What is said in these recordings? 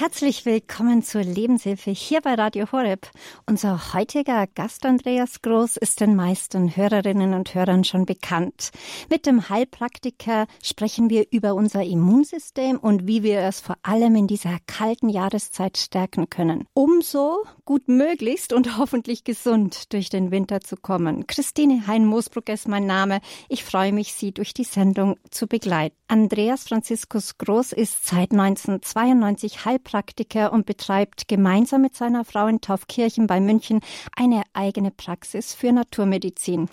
Herzlich willkommen zur Lebenshilfe hier bei Radio Horeb. Unser heutiger Gast Andreas Groß ist den meisten Hörerinnen und Hörern schon bekannt. Mit dem Heilpraktiker sprechen wir über unser Immunsystem und wie wir es vor allem in dieser kalten Jahreszeit stärken können, um so gut möglichst und hoffentlich gesund durch den Winter zu kommen. Christine Hein-Moosbruck ist mein Name. Ich freue mich, Sie durch die Sendung zu begleiten. Andreas Franziskus Groß ist seit 1992 Heilpraktiker Heilpraktiker und betreibt gemeinsam mit seiner Frau in Taufkirchen bei München eine eigene Praxis für Naturmedizin.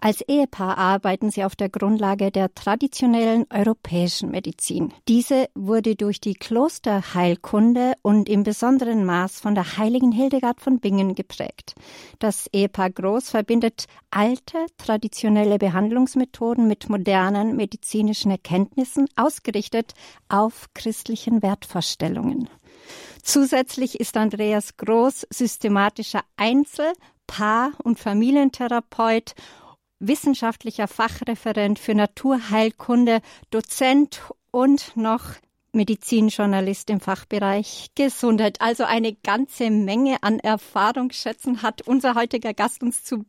Als Ehepaar arbeiten sie auf der Grundlage der traditionellen europäischen Medizin. Diese wurde durch die Klosterheilkunde und im besonderen Maß von der heiligen Hildegard von Bingen geprägt. Das Ehepaar Groß verbindet alte, traditionelle Behandlungsmethoden mit modernen medizinischen Erkenntnissen, ausgerichtet auf christlichen Wertvorstellungen. Zusätzlich ist Andreas Groß systematischer Einzel-, Paar- und Familientherapeut wissenschaftlicher Fachreferent für Naturheilkunde, Dozent und noch Medizinjournalist im Fachbereich Gesundheit. Also eine ganze Menge an Erfahrungsschätzen hat unser heutiger Gast uns zu,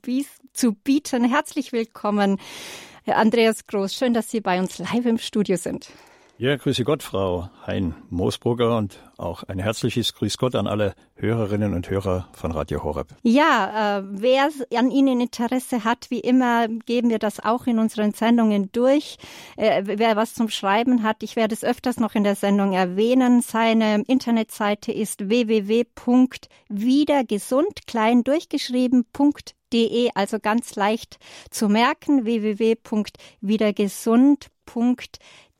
zu bieten. Herzlich willkommen, Herr Andreas Groß. Schön, dass Sie bei uns live im Studio sind. Ja, grüße Gott, Frau Hein-Moosbrugger und auch ein herzliches Grüß Gott an alle Hörerinnen und Hörer von Radio Horeb. Ja, äh, wer an Ihnen Interesse hat, wie immer geben wir das auch in unseren Sendungen durch. Äh, wer was zum Schreiben hat, ich werde es öfters noch in der Sendung erwähnen. Seine Internetseite ist www.wiedergesund, klein durchgeschrieben.de, also ganz leicht zu merken, www.wiedergesund.de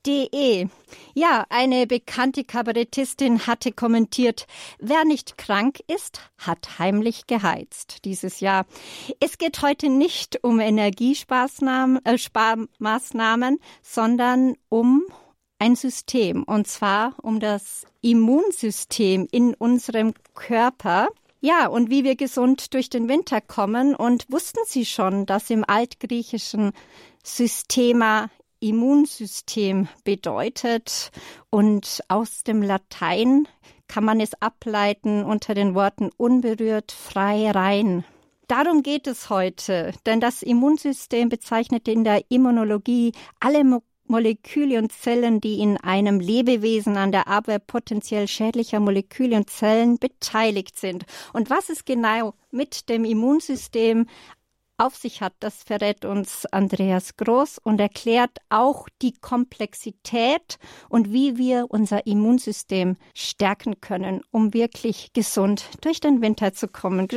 De. Ja, eine bekannte Kabarettistin hatte kommentiert, wer nicht krank ist, hat heimlich geheizt dieses Jahr. Es geht heute nicht um Energiesparmaßnahmen, äh, sondern um ein System, und zwar um das Immunsystem in unserem Körper. Ja, und wie wir gesund durch den Winter kommen. Und wussten Sie schon, dass im altgriechischen Systema Immunsystem bedeutet und aus dem Latein kann man es ableiten unter den Worten unberührt, frei, rein. Darum geht es heute, denn das Immunsystem bezeichnet in der Immunologie alle Mo Moleküle und Zellen, die in einem Lebewesen an der Abwehr potenziell schädlicher Moleküle und Zellen beteiligt sind. Und was es genau mit dem Immunsystem auf sich hat, das verrät uns Andreas Groß und erklärt auch die Komplexität und wie wir unser Immunsystem stärken können, um wirklich gesund durch den Winter zu kommen.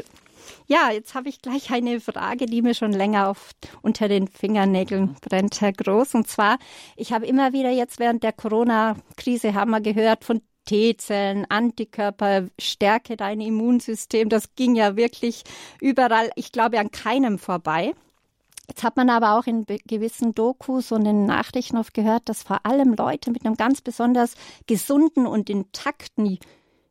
Ja, jetzt habe ich gleich eine Frage, die mir schon länger auf, unter den Fingernägeln brennt, Herr Groß. Und zwar, ich habe immer wieder jetzt während der Corona-Krise haben wir gehört von T-Zellen, Antikörper, stärke dein Immunsystem. Das ging ja wirklich überall, ich glaube, an keinem vorbei. Jetzt hat man aber auch in gewissen Dokus und in Nachrichten oft gehört, dass vor allem Leute mit einem ganz besonders gesunden und intakten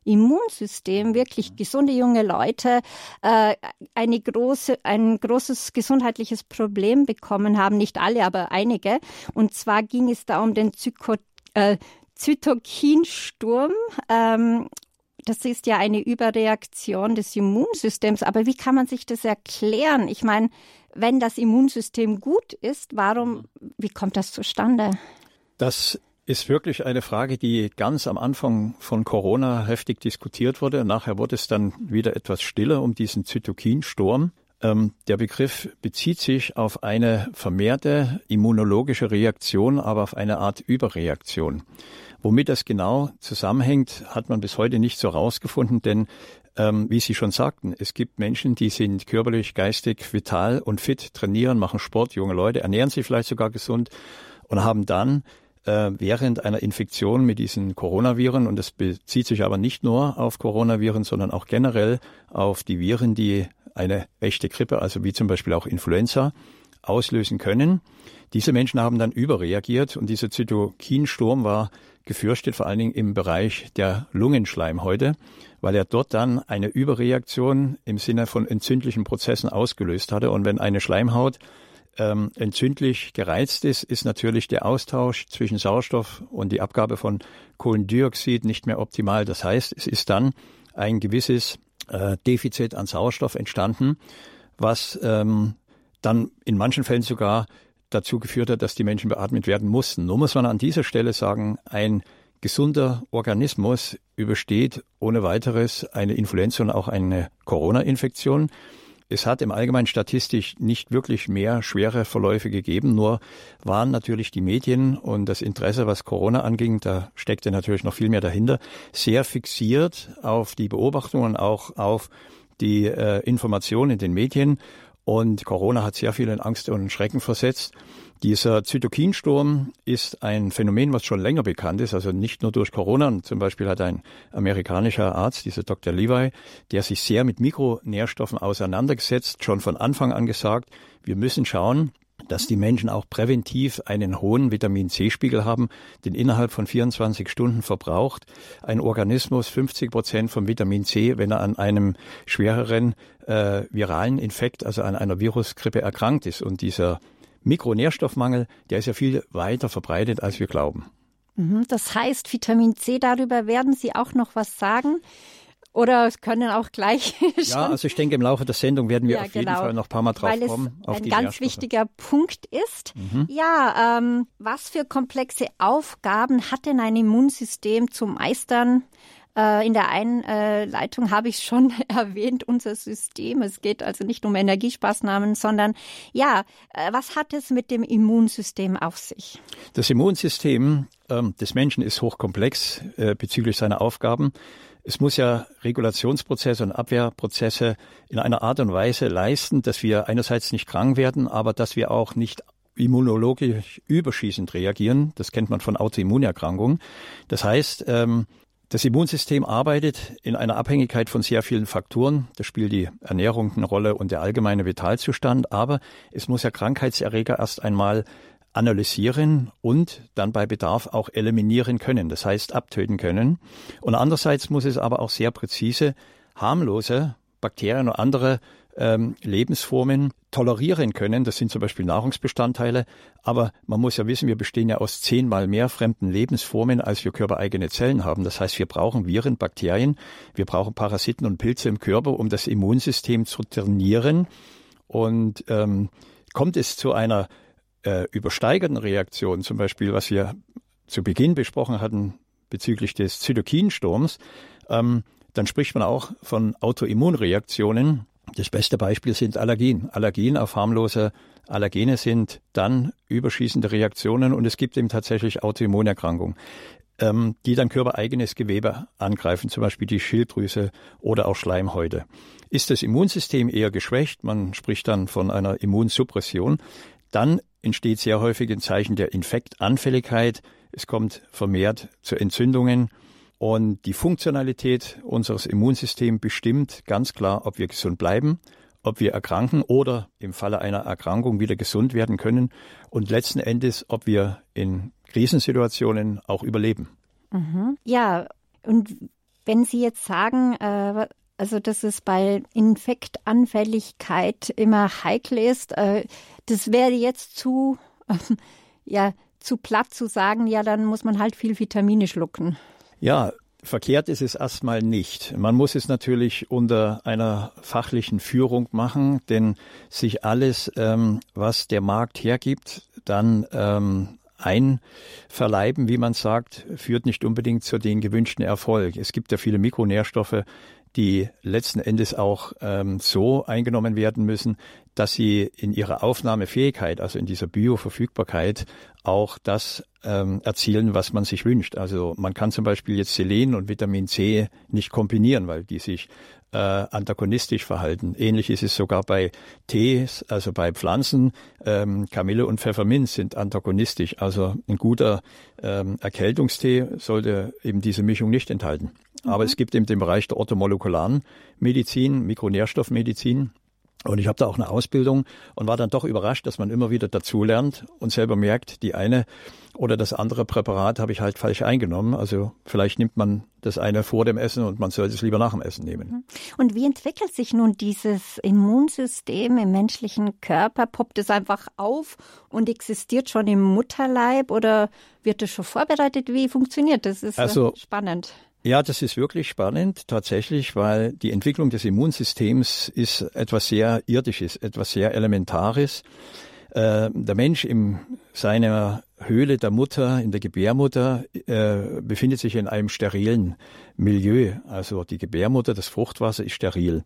Immunsystem, wirklich gesunde junge Leute, äh, eine große, ein großes gesundheitliches Problem bekommen haben. Nicht alle, aber einige. Und zwar ging es da um den Zyko, äh, Zytokinsturm. Ähm, das ist ja eine Überreaktion des Immunsystems. Aber wie kann man sich das erklären? Ich meine, wenn das Immunsystem gut ist, warum, wie kommt das zustande? Das ist wirklich eine Frage, die ganz am Anfang von Corona heftig diskutiert wurde. Nachher wurde es dann wieder etwas stiller um diesen Zytokinsturm. Ähm, der Begriff bezieht sich auf eine vermehrte immunologische Reaktion, aber auf eine Art Überreaktion. Womit das genau zusammenhängt, hat man bis heute nicht so rausgefunden, denn ähm, wie Sie schon sagten, es gibt Menschen, die sind körperlich, geistig, vital und fit, trainieren, machen Sport, junge Leute, ernähren sich vielleicht sogar gesund und haben dann äh, während einer Infektion mit diesen Coronaviren, und das bezieht sich aber nicht nur auf Coronaviren, sondern auch generell auf die Viren, die eine echte Grippe, also wie zum Beispiel auch Influenza, auslösen können. Diese Menschen haben dann überreagiert und dieser Zytokinsturm war gefürchtet, vor allen Dingen im Bereich der Lungenschleimhäute, weil er dort dann eine Überreaktion im Sinne von entzündlichen Prozessen ausgelöst hatte. Und wenn eine Schleimhaut ähm, entzündlich gereizt ist, ist natürlich der Austausch zwischen Sauerstoff und die Abgabe von Kohlendioxid nicht mehr optimal. Das heißt, es ist dann ein gewisses äh, Defizit an Sauerstoff entstanden, was ähm, dann in manchen Fällen sogar dazu geführt hat, dass die Menschen beatmet werden mussten. Nur muss man an dieser Stelle sagen, ein gesunder Organismus übersteht ohne weiteres eine Influenza und auch eine Corona-Infektion. Es hat im Allgemeinen statistisch nicht wirklich mehr schwere Verläufe gegeben, nur waren natürlich die Medien und das Interesse, was Corona anging, da steckte natürlich noch viel mehr dahinter, sehr fixiert auf die Beobachtungen, auch auf die äh, Informationen in den Medien. Und Corona hat sehr viel in Angst und Schrecken versetzt. Dieser Zytokinsturm ist ein Phänomen, was schon länger bekannt ist, also nicht nur durch Corona. Und zum Beispiel hat ein amerikanischer Arzt, dieser Dr. Levi, der sich sehr mit Mikronährstoffen auseinandergesetzt, schon von Anfang an gesagt, wir müssen schauen, dass die Menschen auch präventiv einen hohen Vitamin C-Spiegel haben, den innerhalb von 24 Stunden verbraucht ein Organismus 50 Prozent vom Vitamin C, wenn er an einem schwereren äh, viralen Infekt, also an einer Virusgrippe erkrankt ist. Und dieser Mikronährstoffmangel, der ist ja viel weiter verbreitet, als wir glauben. Mhm, das heißt, Vitamin C, darüber werden Sie auch noch was sagen. Oder es können auch gleich. ja, also ich denke, im Laufe der Sendung werden wir ja, auf jeden genau. Fall noch ein paar Mal drauf Weil kommen. Weil es ein ganz wichtiger Punkt ist. Mhm. Ja, ähm, was für komplexe Aufgaben hat denn ein Immunsystem zu meistern? Äh, in der Einleitung habe ich schon erwähnt, unser System. Es geht also nicht um Energiespaßnahmen, sondern ja, äh, was hat es mit dem Immunsystem auf sich? Das Immunsystem ähm, des Menschen ist hochkomplex äh, bezüglich seiner Aufgaben. Es muss ja Regulationsprozesse und Abwehrprozesse in einer Art und Weise leisten, dass wir einerseits nicht krank werden, aber dass wir auch nicht immunologisch überschießend reagieren. Das kennt man von Autoimmunerkrankungen. Das heißt, ähm, das Immunsystem arbeitet in einer Abhängigkeit von sehr vielen Faktoren. Da spielt die Ernährung eine Rolle und der allgemeine Vitalzustand. Aber es muss ja Krankheitserreger erst einmal analysieren und dann bei Bedarf auch eliminieren können, das heißt abtöten können. Und andererseits muss es aber auch sehr präzise harmlose Bakterien oder andere ähm, Lebensformen tolerieren können. Das sind zum Beispiel Nahrungsbestandteile. Aber man muss ja wissen, wir bestehen ja aus zehnmal mehr fremden Lebensformen, als wir körpereigene Zellen haben. Das heißt, wir brauchen Viren, Bakterien, wir brauchen Parasiten und Pilze im Körper, um das Immunsystem zu trainieren. Und ähm, kommt es zu einer äh, übersteigerten Reaktionen, zum Beispiel was wir zu Beginn besprochen hatten bezüglich des Zytokinsturms, ähm, dann spricht man auch von Autoimmunreaktionen. Das beste Beispiel sind Allergien. Allergien auf harmlose Allergene sind dann überschießende Reaktionen und es gibt eben tatsächlich Autoimmunerkrankungen, ähm, die dann körpereigenes Gewebe angreifen, zum Beispiel die Schilddrüse oder auch Schleimhäute. Ist das Immunsystem eher geschwächt, man spricht dann von einer Immunsuppression, dann entsteht sehr häufig ein Zeichen der Infektanfälligkeit. Es kommt vermehrt zu Entzündungen. Und die Funktionalität unseres Immunsystems bestimmt ganz klar, ob wir gesund bleiben, ob wir erkranken oder im Falle einer Erkrankung wieder gesund werden können und letzten Endes, ob wir in Krisensituationen auch überleben. Mhm. Ja, und wenn Sie jetzt sagen, äh, also dass es bei Infektanfälligkeit immer heikel ist, äh, das wäre jetzt zu, ja, zu platt zu sagen, ja, dann muss man halt viel Vitamine schlucken. Ja, verkehrt ist es erstmal nicht. Man muss es natürlich unter einer fachlichen Führung machen, denn sich alles, ähm, was der Markt hergibt, dann ähm, einverleiben, wie man sagt, führt nicht unbedingt zu den gewünschten Erfolg. Es gibt ja viele Mikronährstoffe, die letzten Endes auch ähm, so eingenommen werden müssen, dass sie in ihrer Aufnahmefähigkeit, also in dieser Bioverfügbarkeit, auch das ähm, erzielen, was man sich wünscht. Also man kann zum Beispiel jetzt Selen und Vitamin C nicht kombinieren, weil die sich äh, antagonistisch verhalten. Ähnlich ist es sogar bei Tees, also bei Pflanzen. Ähm, Kamille und Pfefferminz sind antagonistisch. Also ein guter ähm, Erkältungstee sollte eben diese Mischung nicht enthalten. Mhm. Aber es gibt eben den Bereich der orthomolekularen Medizin, Mikronährstoffmedizin, Und ich habe da auch eine Ausbildung und war dann doch überrascht, dass man immer wieder dazulernt und selber merkt, die eine oder das andere Präparat habe ich halt falsch eingenommen. Also vielleicht nimmt man das eine vor dem Essen und man sollte es lieber nach dem Essen nehmen. Mhm. Und wie entwickelt sich nun dieses Immunsystem im menschlichen Körper? Poppt es einfach auf und existiert schon im Mutterleib oder wird es schon vorbereitet? Wie funktioniert das? das ist also, spannend. Ja, das ist wirklich spannend tatsächlich, weil die Entwicklung des Immunsystems ist etwas sehr Irdisches, etwas sehr Elementares. Äh, der Mensch in seiner Höhle der Mutter, in der Gebärmutter, äh, befindet sich in einem sterilen Milieu. Also die Gebärmutter, das Fruchtwasser ist steril.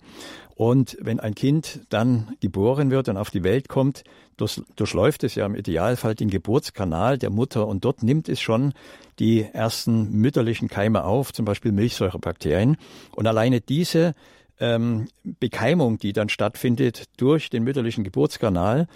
Und wenn ein Kind dann geboren wird und auf die Welt kommt, durch, durchläuft es ja im Idealfall den Geburtskanal der Mutter und dort nimmt es schon die ersten mütterlichen Keime auf, zum Beispiel Milchsäurebakterien. Und alleine diese ähm, Bekeimung, die dann stattfindet durch den mütterlichen Geburtskanal,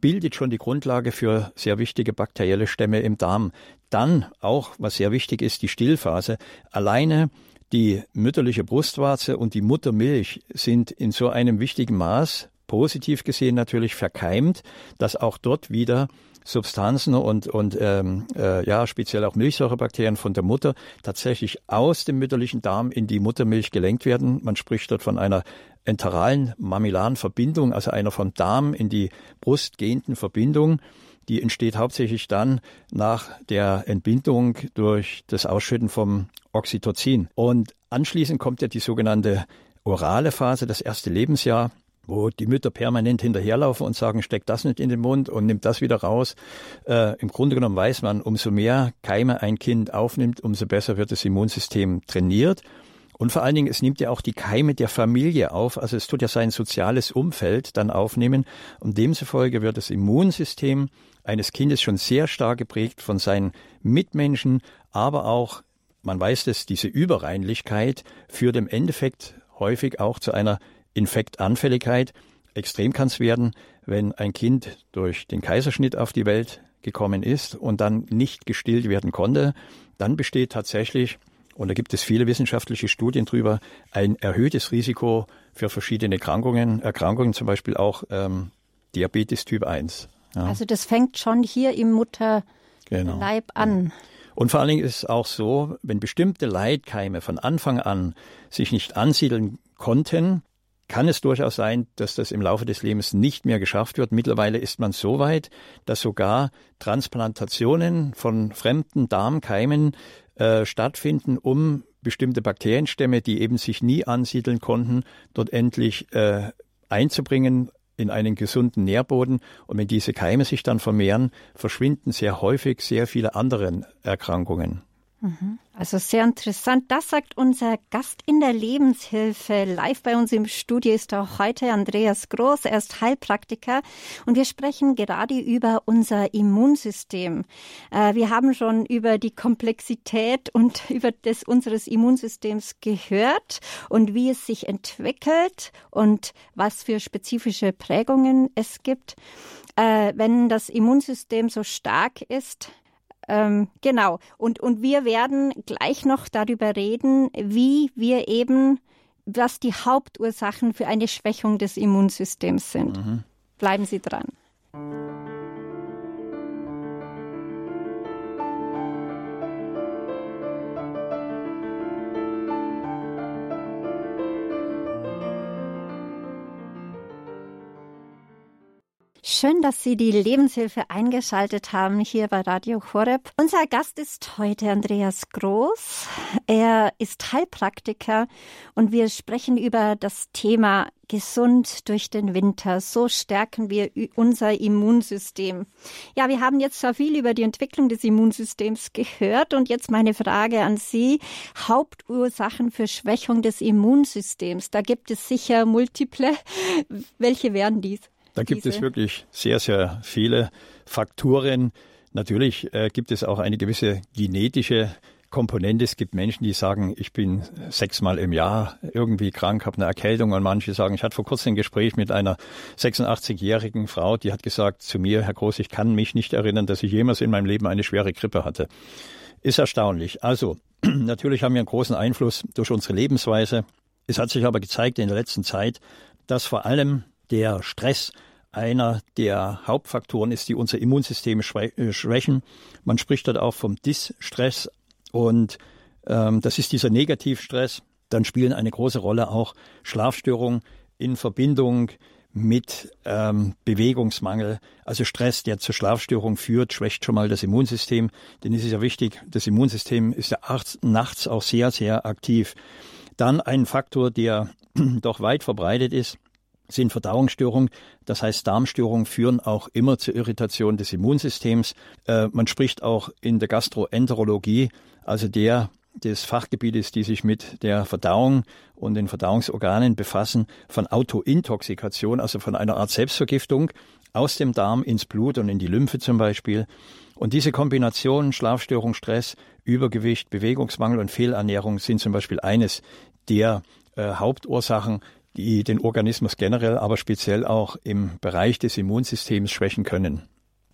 bildet schon die Grundlage für sehr wichtige bakterielle Stämme im Darm. Dann auch, was sehr wichtig ist, die Stillphase. Alleine die mütterliche Brustwarze und die Muttermilch sind in so einem wichtigen Maß, positiv gesehen natürlich, verkeimt, dass auch dort wieder Substanzen und, und ähm, äh, ja, speziell auch Milchsäurebakterien von der Mutter tatsächlich aus dem mütterlichen Darm in die Muttermilch gelenkt werden. Man spricht dort von einer enteralen mammillaren Verbindung, also einer vom Darm in die Brust gehenden Verbindung. Die entsteht hauptsächlich dann nach der Entbindung durch das Ausschütten vom Oxytocin. Und anschließend kommt ja die sogenannte orale Phase, das erste Lebensjahr wo die Mütter permanent hinterherlaufen und sagen, steck das nicht in den Mund und nimm das wieder raus. Äh, Im Grunde genommen weiß man, umso mehr Keime ein Kind aufnimmt, umso besser wird das Immunsystem trainiert. Und vor allen Dingen, es nimmt ja auch die Keime der Familie auf. Also es tut ja sein soziales Umfeld dann aufnehmen. Und demzufolge wird das Immunsystem eines Kindes schon sehr stark geprägt von seinen Mitmenschen, aber auch, man weiß das, diese Überreinlichkeit führt im Endeffekt häufig auch zu einer Infektanfälligkeit. Extrem kann es werden, wenn ein Kind durch den Kaiserschnitt auf die Welt gekommen ist und dann nicht gestillt werden konnte. Dann besteht tatsächlich, und da gibt es viele wissenschaftliche Studien drüber, ein erhöhtes Risiko für verschiedene Erkrankungen, Erkrankungen zum Beispiel auch ähm, Diabetes Typ 1. Ja. Also das fängt schon hier im Mutterleib genau. an. Und vor allen Dingen ist es auch so, wenn bestimmte Leitkeime von Anfang an sich nicht ansiedeln konnten, kann es durchaus sein, dass das im Laufe des Lebens nicht mehr geschafft wird. Mittlerweile ist man so weit, dass sogar Transplantationen von fremden Darmkeimen äh, stattfinden, um bestimmte Bakterienstämme, die eben sich nie ansiedeln konnten, dort endlich äh, einzubringen in einen gesunden Nährboden. Und wenn diese Keime sich dann vermehren, verschwinden sehr häufig sehr viele andere Erkrankungen. Also sehr interessant. Das sagt unser Gast in der Lebenshilfe. Live bei uns im Studio ist auch heute Andreas Groß. Er ist Heilpraktiker und wir sprechen gerade über unser Immunsystem. Äh, wir haben schon über die Komplexität und über das unseres Immunsystems gehört und wie es sich entwickelt und was für spezifische Prägungen es gibt. Äh, wenn das Immunsystem so stark ist, ähm, genau. Und, und wir werden gleich noch darüber reden, wie wir eben, was die Hauptursachen für eine Schwächung des Immunsystems sind. Mhm. Bleiben Sie dran. Schön, dass Sie die Lebenshilfe eingeschaltet haben hier bei Radio Horeb. Unser Gast ist heute Andreas Groß. Er ist Heilpraktiker und wir sprechen über das Thema gesund durch den Winter. So stärken wir unser Immunsystem. Ja, wir haben jetzt zwar viel über die Entwicklung des Immunsystems gehört und jetzt meine Frage an Sie. Hauptursachen für Schwächung des Immunsystems. Da gibt es sicher multiple. Welche wären dies? Da gibt es wirklich sehr, sehr viele Faktoren. Natürlich äh, gibt es auch eine gewisse genetische Komponente. Es gibt Menschen, die sagen, ich bin sechsmal im Jahr irgendwie krank, habe eine Erkältung und manche sagen, ich hatte vor kurzem ein Gespräch mit einer 86-jährigen Frau, die hat gesagt zu mir, Herr Groß, ich kann mich nicht erinnern, dass ich jemals in meinem Leben eine schwere Grippe hatte. Ist erstaunlich. Also, natürlich haben wir einen großen Einfluss durch unsere Lebensweise. Es hat sich aber gezeigt in der letzten Zeit, dass vor allem der Stress einer der Hauptfaktoren ist, die unser Immunsystem äh, schwächen. Man spricht dort auch vom Distress und ähm, das ist dieser Negativstress. Dann spielen eine große Rolle auch Schlafstörungen in Verbindung mit ähm, Bewegungsmangel, also Stress, der zur Schlafstörung führt, schwächt schon mal das Immunsystem. Denn es ist ja wichtig, das Immunsystem ist ja nachts auch sehr, sehr aktiv. Dann ein Faktor, der doch weit verbreitet ist, sind Verdauungsstörungen. Das heißt, Darmstörungen führen auch immer zur Irritation des Immunsystems. Äh, man spricht auch in der Gastroenterologie, also der des Fachgebietes, die sich mit der Verdauung und den Verdauungsorganen befassen, von Autointoxikation, also von einer Art Selbstvergiftung aus dem Darm ins Blut und in die Lymphe zum Beispiel. Und diese Kombination Schlafstörung, Stress, Übergewicht, Bewegungsmangel und Fehlernährung sind zum Beispiel eines der äh, Hauptursachen, die den Organismus generell, aber speziell auch im Bereich des Immunsystems schwächen können.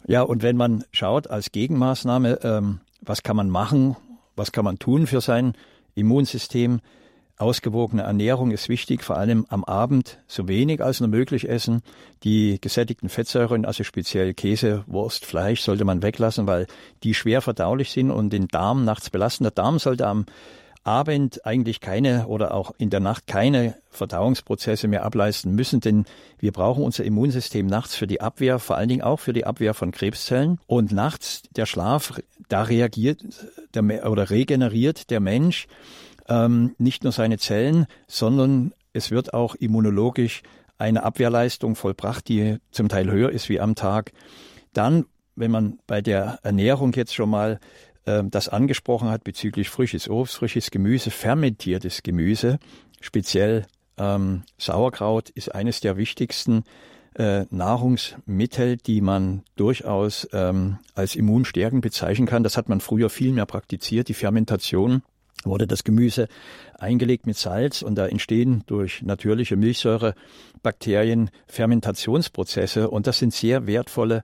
Ja, und wenn man schaut als Gegenmaßnahme, ähm, was kann man machen, was kann man tun für sein Immunsystem? Ausgewogene Ernährung ist wichtig, vor allem am Abend so wenig als nur möglich essen. Die gesättigten Fettsäuren, also speziell Käse, Wurst, Fleisch, sollte man weglassen, weil die schwer verdaulich sind und den Darm nachts belasten. Der Darm sollte am Abend eigentlich keine oder auch in der Nacht keine Verdauungsprozesse mehr ableisten müssen, denn wir brauchen unser Immunsystem nachts für die Abwehr, vor allen Dingen auch für die Abwehr von Krebszellen. Und nachts der Schlaf, da reagiert der, oder regeneriert der Mensch ähm, nicht nur seine Zellen, sondern es wird auch immunologisch eine Abwehrleistung vollbracht, die zum Teil höher ist wie am Tag. Dann, wenn man bei der Ernährung jetzt schon mal das angesprochen hat bezüglich frisches Obst, frisches Gemüse, fermentiertes Gemüse, speziell ähm, Sauerkraut ist eines der wichtigsten äh, Nahrungsmittel, die man durchaus ähm, als immunstärkend bezeichnen kann. Das hat man früher viel mehr praktiziert, die Fermentation wurde das Gemüse eingelegt mit Salz und da entstehen durch natürliche Milchsäurebakterien Fermentationsprozesse und das sind sehr wertvolle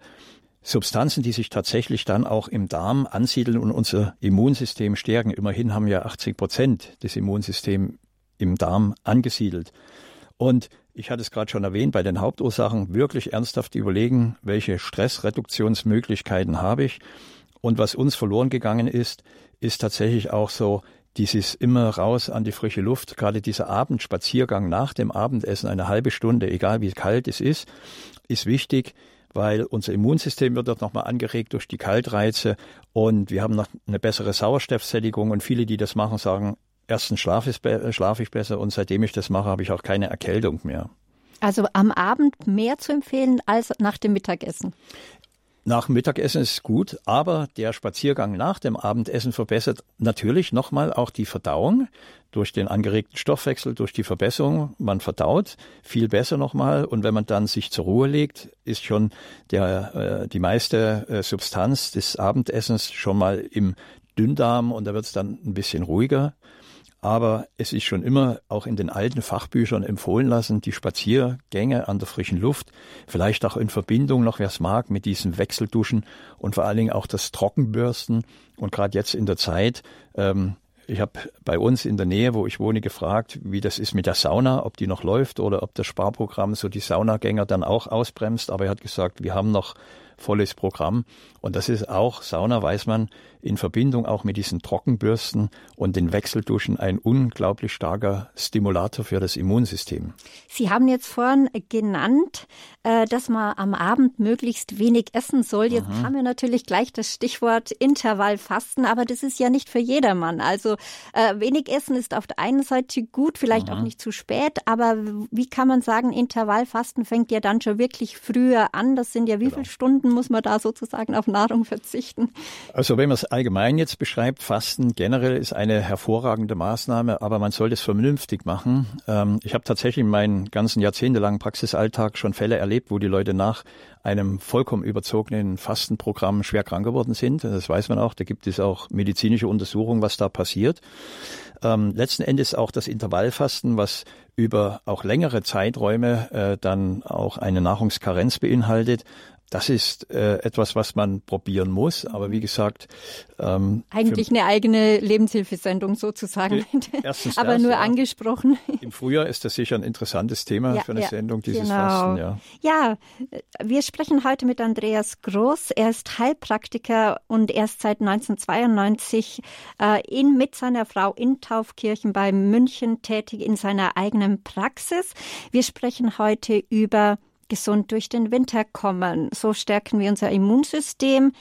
Substanzen, die sich tatsächlich dann auch im Darm ansiedeln und unser Immunsystem stärken. Immerhin haben ja 80 Prozent des Immunsystems im Darm angesiedelt. Und ich hatte es gerade schon erwähnt, bei den Hauptursachen wirklich ernsthaft überlegen, welche Stressreduktionsmöglichkeiten habe ich. Und was uns verloren gegangen ist, ist tatsächlich auch so dieses immer raus an die frische Luft, gerade dieser Abendspaziergang nach dem Abendessen, eine halbe Stunde, egal wie kalt es ist, ist wichtig weil unser Immunsystem wird dort nochmal angeregt durch die Kaltreize und wir haben noch eine bessere Sauerstoffsättigung und viele, die das machen, sagen, erstens schlafe ich, schlafe ich besser und seitdem ich das mache, habe ich auch keine Erkältung mehr. Also am Abend mehr zu empfehlen als nach dem Mittagessen. Nach dem Mittagessen ist gut, aber der Spaziergang nach dem Abendessen verbessert natürlich nochmal auch die Verdauung durch den angeregten Stoffwechsel, durch die Verbesserung. Man verdaut viel besser nochmal und wenn man dann sich zur Ruhe legt, ist schon der, äh, die meiste äh, Substanz des Abendessens schon mal im Dünndarm und da wird es dann ein bisschen ruhiger. Aber es ist schon immer auch in den alten Fachbüchern empfohlen lassen, die Spaziergänge an der frischen Luft, vielleicht auch in Verbindung noch, wer es mag, mit diesen Wechselduschen und vor allen Dingen auch das Trockenbürsten. Und gerade jetzt in der Zeit, ähm, ich habe bei uns in der Nähe, wo ich wohne, gefragt, wie das ist mit der Sauna, ob die noch läuft oder ob das Sparprogramm so die Saunagänger dann auch ausbremst. Aber er hat gesagt, wir haben noch volles Programm. Und das ist auch, Sauna weiß man, in Verbindung auch mit diesen Trockenbürsten und den Wechselduschen ein unglaublich starker Stimulator für das Immunsystem. Sie haben jetzt vorhin genannt, äh, dass man am Abend möglichst wenig essen soll. Jetzt mhm. haben wir natürlich gleich das Stichwort Intervallfasten, aber das ist ja nicht für jedermann. Also äh, wenig essen ist auf der einen Seite gut, vielleicht mhm. auch nicht zu spät, aber wie kann man sagen, Intervallfasten fängt ja dann schon wirklich früher an. Das sind ja wie genau. viele Stunden muss man da sozusagen auf Nahrung verzichten? Also wenn man es allgemein jetzt beschreibt, Fasten generell ist eine hervorragende Maßnahme, aber man sollte es vernünftig machen. Ähm, ich habe tatsächlich in meinem ganzen jahrzehntelangen Praxisalltag schon Fälle erlebt, wo die Leute nach einem vollkommen überzogenen Fastenprogramm schwer krank geworden sind. Das weiß man auch. Da gibt es auch medizinische Untersuchungen, was da passiert. Ähm, letzten Endes auch das Intervallfasten, was über auch längere Zeiträume äh, dann auch eine Nahrungskarenz beinhaltet, das ist äh, etwas, was man probieren muss. Aber wie gesagt, ähm, eigentlich eine eigene Lebenshilfesendung sozusagen. Erstens aber das, nur ja. angesprochen. Im Frühjahr ist das sicher ein interessantes Thema ja, für eine ja, Sendung, dieses genau. Fasten. Ja. ja, wir sprechen heute mit Andreas Groß. Er ist Heilpraktiker und erst seit 1992 äh, in, mit seiner Frau in Taufkirchen bei München tätig in seiner eigenen Praxis. Wir sprechen heute über gesund durch den Winter kommen. So stärken wir unser Immunsystem.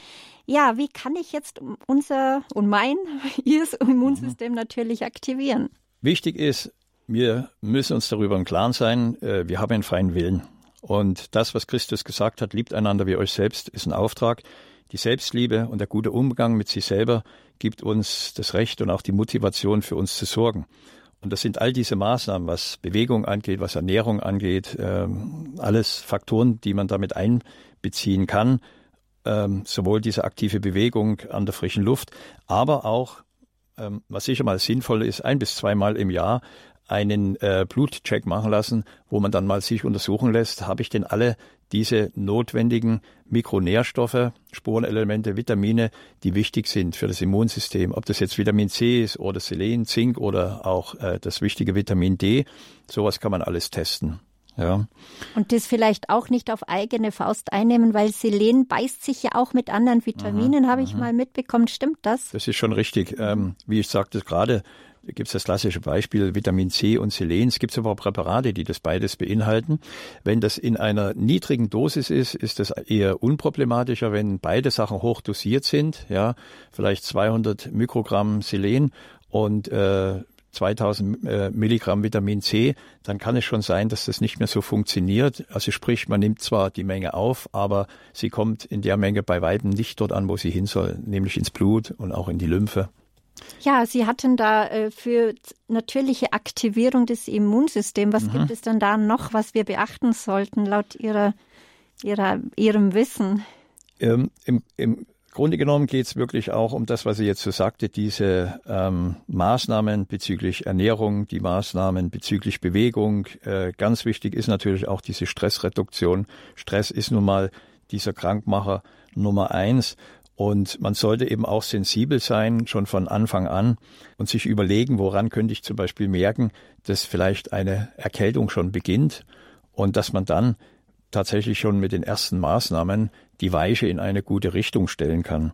Ja, wie kann ich jetzt unser und mein, ihr Immunsystem natürlich aktivieren? Wichtig ist, wir müssen uns darüber im Klaren sein, äh, wir haben einen freien Willen. Und das, was Christus gesagt hat, liebt einander wie euch selbst, ist ein Auftrag. Die Selbstliebe und der gute Umgang mit sich selber gibt uns das Recht und auch die Motivation für uns zu sorgen. Und das sind all diese Maßnahmen, was Bewegung angeht, was Ernährung angeht, ähm, alles Faktoren, die man damit einbeziehen kann. Ähm, sowohl diese aktive Bewegung an der frischen Luft, aber auch, ähm, was sicher mal sinnvoll ist, ein bis zweimal im Jahr einen äh, Blutcheck machen lassen, wo man dann mal sich untersuchen lässt, habe ich denn alle diese notwendigen Mikronährstoffe, Spurenelemente, Vitamine, die wichtig sind für das Immunsystem. Ob das jetzt Vitamin C ist oder Selen, Zink oder auch äh, das wichtige Vitamin D, sowas kann man alles testen. Ja. Und das vielleicht auch nicht auf eigene Faust einnehmen, weil Selen beißt sich ja auch mit anderen Vitaminen, habe ich mal mitbekommen. Stimmt das? Das ist schon richtig. Ähm, wie ich sagte gerade, da gibt es das klassische Beispiel Vitamin C und Selen. Es gibt aber auch Präparate, die das beides beinhalten. Wenn das in einer niedrigen Dosis ist, ist das eher unproblematischer. Wenn beide Sachen hoch dosiert sind, ja, vielleicht 200 Mikrogramm Selen und äh, 2000 äh, Milligramm Vitamin C, dann kann es schon sein, dass das nicht mehr so funktioniert. Also sprich, man nimmt zwar die Menge auf, aber sie kommt in der Menge bei weitem nicht dort an, wo sie hin soll, nämlich ins Blut und auch in die Lymphe. Ja, Sie hatten da äh, für natürliche Aktivierung des Immunsystems, was mhm. gibt es denn da noch, was wir beachten sollten laut Ihrer, Ihrer Ihrem Wissen? Ähm, im, Im Grunde genommen geht es wirklich auch um das, was Sie jetzt so sagte, diese ähm, Maßnahmen bezüglich Ernährung, die Maßnahmen bezüglich Bewegung. Äh, ganz wichtig ist natürlich auch diese Stressreduktion. Stress ist nun mal dieser Krankmacher Nummer eins. Und man sollte eben auch sensibel sein, schon von Anfang an, und sich überlegen, woran könnte ich zum Beispiel merken, dass vielleicht eine Erkältung schon beginnt und dass man dann tatsächlich schon mit den ersten Maßnahmen die Weiche in eine gute Richtung stellen kann.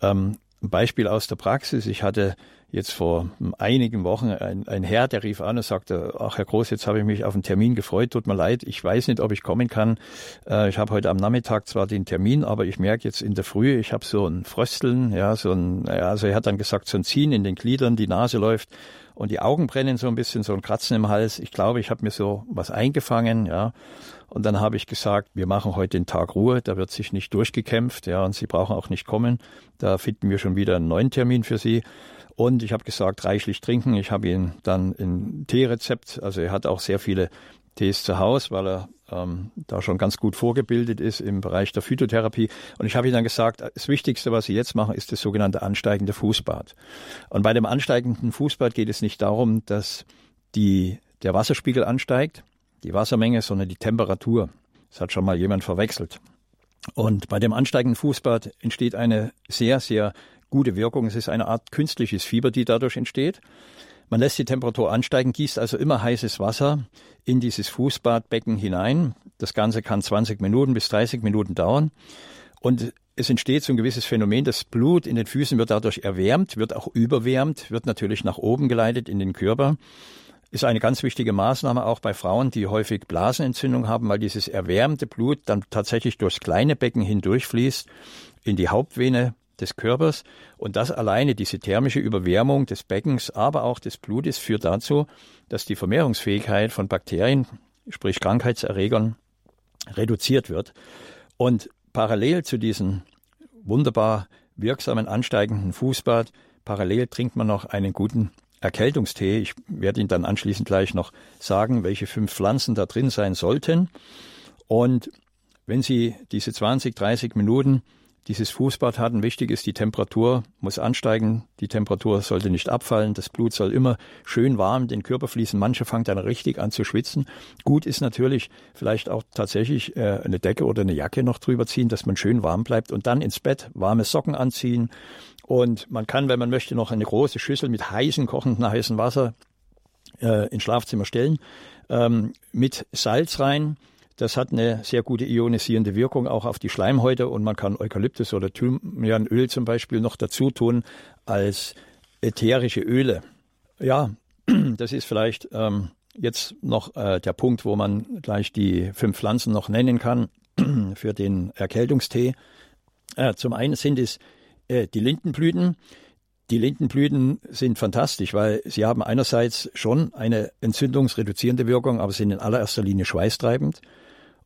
Ähm, ein Beispiel aus der Praxis. Ich hatte jetzt vor einigen Wochen ein, ein Herr, der rief an und sagte, ach Herr Groß, jetzt habe ich mich auf einen Termin gefreut, tut mir leid, ich weiß nicht, ob ich kommen kann. Äh, ich habe heute am Nachmittag zwar den Termin, aber ich merke jetzt in der Früh, ich habe so ein Frösteln, ja, so ein, ja, also er hat dann gesagt, so ein Ziehen in den Gliedern, die Nase läuft und die Augen brennen so ein bisschen, so ein Kratzen im Hals. Ich glaube, ich habe mir so was eingefangen, ja. Und dann habe ich gesagt, wir machen heute den Tag Ruhe, da wird sich nicht durchgekämpft, ja, und Sie brauchen auch nicht kommen. Da finden wir schon wieder einen neuen Termin für Sie. Und ich habe gesagt, reichlich trinken. Ich habe ihn dann ein Teerezept, also er hat auch sehr viele Tees zu Hause, weil er ähm, da schon ganz gut vorgebildet ist im Bereich der Phytotherapie. Und ich habe ihm dann gesagt, das Wichtigste, was Sie jetzt machen, ist das sogenannte ansteigende Fußbad. Und bei dem ansteigenden Fußbad geht es nicht darum, dass die, der Wasserspiegel ansteigt, die Wassermenge, sondern die Temperatur. Das hat schon mal jemand verwechselt. Und bei dem ansteigenden Fußbad entsteht eine sehr, sehr gute Wirkung. Es ist eine Art künstliches Fieber, die dadurch entsteht. Man lässt die Temperatur ansteigen, gießt also immer heißes Wasser in dieses Fußbadbecken hinein. Das Ganze kann 20 Minuten bis 30 Minuten dauern. Und es entsteht so ein gewisses Phänomen, das Blut in den Füßen wird dadurch erwärmt, wird auch überwärmt, wird natürlich nach oben geleitet in den Körper. Ist eine ganz wichtige Maßnahme auch bei Frauen, die häufig Blasenentzündung haben, weil dieses erwärmte Blut dann tatsächlich durchs kleine Becken hindurchfließt in die Hauptvene des Körpers. Und das alleine, diese thermische Überwärmung des Beckens, aber auch des Blutes, führt dazu, dass die Vermehrungsfähigkeit von Bakterien, sprich Krankheitserregern, reduziert wird. Und parallel zu diesem wunderbar wirksamen ansteigenden Fußbad, parallel trinkt man noch einen guten Erkältungstee. Ich werde Ihnen dann anschließend gleich noch sagen, welche fünf Pflanzen da drin sein sollten. Und wenn Sie diese 20, 30 Minuten dieses Fußbad hatten. Wichtig ist, die Temperatur muss ansteigen. Die Temperatur sollte nicht abfallen. Das Blut soll immer schön warm den Körper fließen. Manche fangen dann richtig an zu schwitzen. Gut ist natürlich vielleicht auch tatsächlich äh, eine Decke oder eine Jacke noch drüber ziehen, dass man schön warm bleibt und dann ins Bett warme Socken anziehen. Und man kann, wenn man möchte, noch eine große Schüssel mit heißem, kochenden heißem Wasser äh, ins Schlafzimmer stellen, ähm, mit Salz rein das hat eine sehr gute ionisierende Wirkung auch auf die Schleimhäute und man kann Eukalyptus oder Thymianöl zum Beispiel noch dazu tun als ätherische Öle. Ja, das ist vielleicht ähm, jetzt noch äh, der Punkt, wo man gleich die fünf Pflanzen noch nennen kann für den Erkältungstee. Äh, zum einen sind es äh, die Lindenblüten. Die Lindenblüten sind fantastisch, weil sie haben einerseits schon eine entzündungsreduzierende Wirkung, aber sind in allererster Linie schweißtreibend.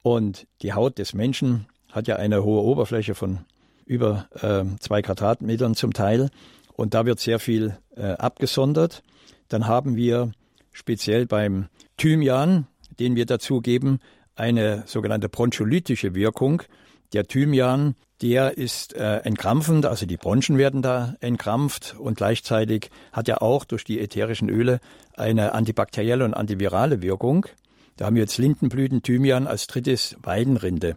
Und die Haut des Menschen hat ja eine hohe Oberfläche von über äh, zwei Quadratmetern zum Teil. Und da wird sehr viel äh, abgesondert. Dann haben wir speziell beim Thymian, den wir dazugeben, eine sogenannte broncholytische Wirkung. Der Thymian, der ist äh, entkrampfend, also die Bronchen werden da entkrampft und gleichzeitig hat er auch durch die ätherischen Öle eine antibakterielle und antivirale Wirkung. Da haben wir jetzt Lindenblüten, Thymian als drittes Weidenrinde.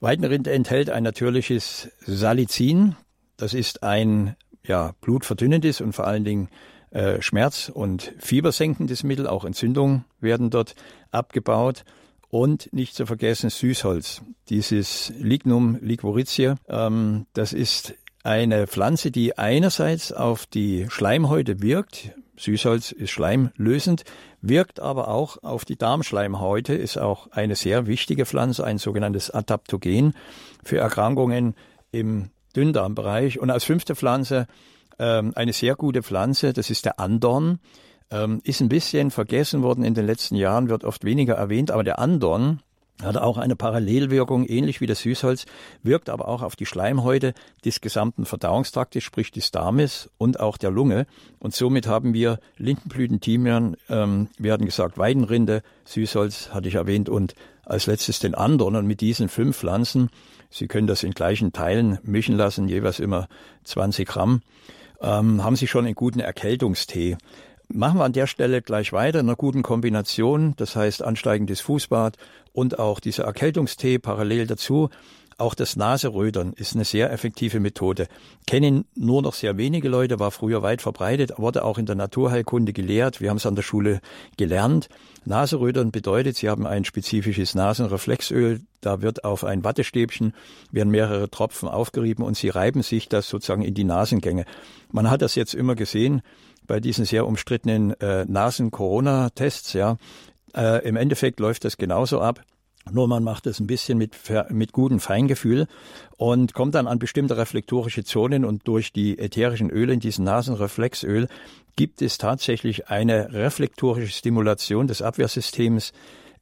Weidenrinde enthält ein natürliches Salicin. Das ist ein ja, blutverdünnendes und vor allen Dingen äh, Schmerz- und Fiebersenkendes Mittel. Auch Entzündungen werden dort abgebaut. Und nicht zu vergessen Süßholz. Dieses Lignum liquoritia, ähm, das ist eine Pflanze, die einerseits auf die Schleimhäute wirkt. Süßholz ist schleimlösend, wirkt aber auch auf die Darmschleimhäute, ist auch eine sehr wichtige Pflanze, ein sogenanntes Adaptogen für Erkrankungen im Dünndarmbereich. Und als fünfte Pflanze ähm, eine sehr gute Pflanze, das ist der Andorn. Ähm, ist ein bisschen vergessen worden in den letzten Jahren, wird oft weniger erwähnt, aber der Andorn hat auch eine Parallelwirkung, ähnlich wie das Süßholz, wirkt aber auch auf die Schleimhäute des gesamten Verdauungstraktes, sprich des Darmes und auch der Lunge. Und somit haben wir Lindenblüten, Thymian, ähm, wir hatten gesagt Weidenrinde, Süßholz hatte ich erwähnt und als letztes den Andorn. Und mit diesen fünf Pflanzen, Sie können das in gleichen Teilen mischen lassen, jeweils immer 20 Gramm, ähm, haben Sie schon einen guten Erkältungstee. Machen wir an der Stelle gleich weiter in einer guten Kombination, das heißt ansteigendes Fußbad und auch dieser Erkältungstee parallel dazu. Auch das Naserödern ist eine sehr effektive Methode. Kennen nur noch sehr wenige Leute, war früher weit verbreitet, wurde auch in der Naturheilkunde gelehrt. Wir haben es an der Schule gelernt. Naserödern bedeutet, Sie haben ein spezifisches Nasenreflexöl. Da wird auf ein Wattestäbchen, werden mehrere Tropfen aufgerieben und Sie reiben sich das sozusagen in die Nasengänge. Man hat das jetzt immer gesehen bei diesen sehr umstrittenen äh, Nasen-Corona-Tests, ja. Äh, Im Endeffekt läuft das genauso ab. Nur man macht es ein bisschen mit, mit gutem Feingefühl und kommt dann an bestimmte reflektorische Zonen und durch die ätherischen Öle in diesem Nasenreflexöl gibt es tatsächlich eine reflektorische Stimulation des Abwehrsystems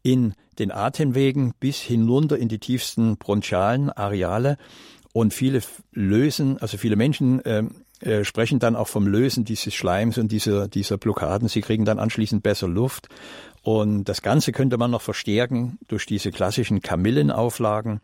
in den Atemwegen bis hinunter in die tiefsten bronchialen Areale und viele lösen, also viele Menschen äh, äh, sprechen dann auch vom Lösen dieses Schleims und dieser, dieser Blockaden. Sie kriegen dann anschließend besser Luft. Und das Ganze könnte man noch verstärken durch diese klassischen Kamillenauflagen.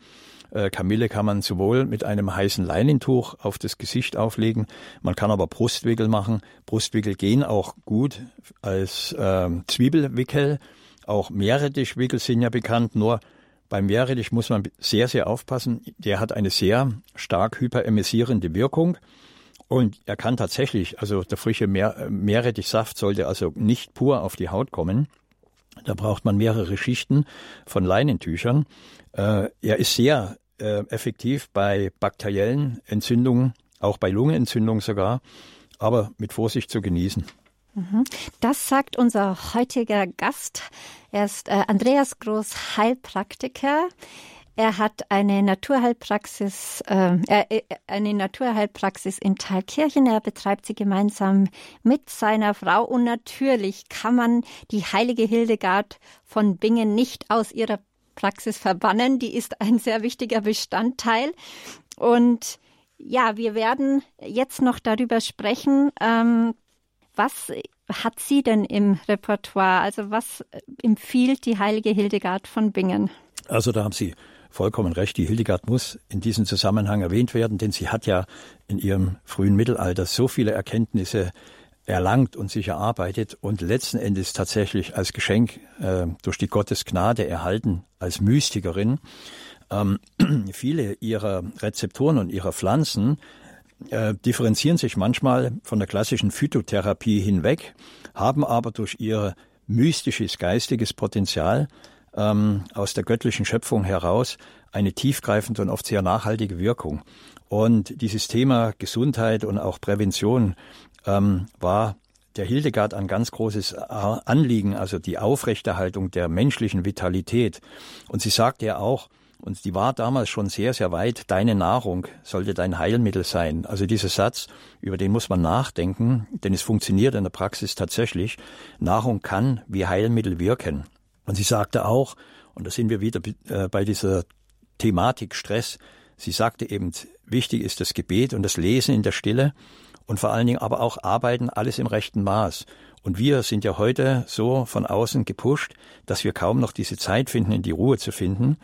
Äh, Kamille kann man sowohl mit einem heißen Leinentuch auf das Gesicht auflegen, man kann aber Brustwickel machen. Brustwickel gehen auch gut als äh, Zwiebelwickel. Auch Meerrettichwickel sind ja bekannt, nur beim Meerrettich muss man sehr, sehr aufpassen. Der hat eine sehr stark hyperemissierende Wirkung. Und er kann tatsächlich, also der frische Meer, Meerrettichsaft sollte also nicht pur auf die Haut kommen. Da braucht man mehrere Schichten von Leinentüchern. Äh, er ist sehr äh, effektiv bei bakteriellen Entzündungen, auch bei Lungenentzündungen sogar, aber mit Vorsicht zu genießen. Mhm. Das sagt unser heutiger Gast. Er ist äh, Andreas Groß, Heilpraktiker. Er hat eine Naturheilpraxis, äh, äh, eine Naturheilpraxis in Thalkirchen. Er betreibt sie gemeinsam mit seiner Frau und natürlich kann man die heilige Hildegard von Bingen nicht aus ihrer Praxis verbannen. Die ist ein sehr wichtiger Bestandteil und ja, wir werden jetzt noch darüber sprechen, ähm, was hat sie denn im Repertoire? Also was empfiehlt die heilige Hildegard von Bingen? Also da haben Sie vollkommen recht. Die Hildegard muss in diesem Zusammenhang erwähnt werden, denn sie hat ja in ihrem frühen Mittelalter so viele Erkenntnisse erlangt und sich erarbeitet und letzten Endes tatsächlich als Geschenk äh, durch die Gottesgnade erhalten, als Mystikerin. Ähm, viele ihrer Rezeptoren und ihrer Pflanzen äh, differenzieren sich manchmal von der klassischen Phytotherapie hinweg, haben aber durch ihr mystisches geistiges Potenzial ähm, aus der göttlichen Schöpfung heraus eine tiefgreifende und oft sehr nachhaltige Wirkung. Und dieses Thema Gesundheit und auch Prävention ähm, war der Hildegard ein ganz großes Anliegen, also die Aufrechterhaltung der menschlichen Vitalität. Und sie sagte ja auch, und die war damals schon sehr, sehr weit, deine Nahrung sollte dein Heilmittel sein. Also dieser Satz, über den muss man nachdenken, denn es funktioniert in der Praxis tatsächlich. Nahrung kann wie Heilmittel wirken. Und sie sagte auch, und da sind wir wieder äh, bei dieser Thematik Stress, sie sagte eben, wichtig ist das Gebet und das Lesen in der Stille und vor allen Dingen aber auch arbeiten, alles im rechten Maß. Und wir sind ja heute so von außen gepusht, dass wir kaum noch diese Zeit finden, in die Ruhe zu finden,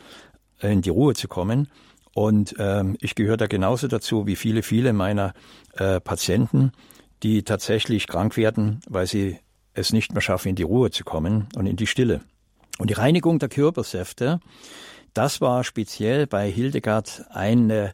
äh, in die Ruhe zu kommen. Und ähm, ich gehöre da genauso dazu wie viele, viele meiner äh, Patienten, die tatsächlich krank werden, weil sie es nicht mehr schaffen, in die Ruhe zu kommen und in die Stille. Und die Reinigung der Körpersäfte, das war speziell bei Hildegard eine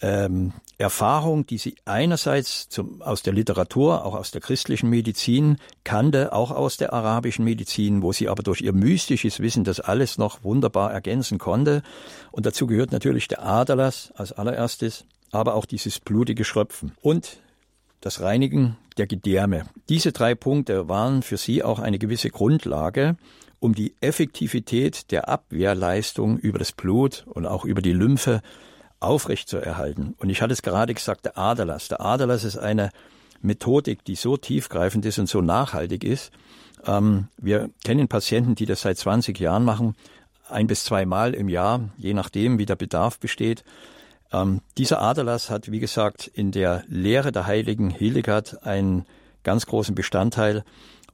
ähm, Erfahrung, die sie einerseits zum, aus der Literatur, auch aus der christlichen Medizin kannte, auch aus der arabischen Medizin, wo sie aber durch ihr mystisches Wissen das alles noch wunderbar ergänzen konnte. Und dazu gehört natürlich der Aderlass als allererstes, aber auch dieses blutige Schröpfen und das Reinigen der Gedärme. Diese drei Punkte waren für sie auch eine gewisse Grundlage, um die Effektivität der Abwehrleistung über das Blut und auch über die Lymphe aufrechtzuerhalten. Und ich hatte es gerade gesagt, der Aderlass. Der Aderlass ist eine Methodik, die so tiefgreifend ist und so nachhaltig ist. Ähm, wir kennen Patienten, die das seit 20 Jahren machen, ein bis zweimal im Jahr, je nachdem, wie der Bedarf besteht. Ähm, dieser Aderlass hat, wie gesagt, in der Lehre der heiligen Hildegard einen ganz großen Bestandteil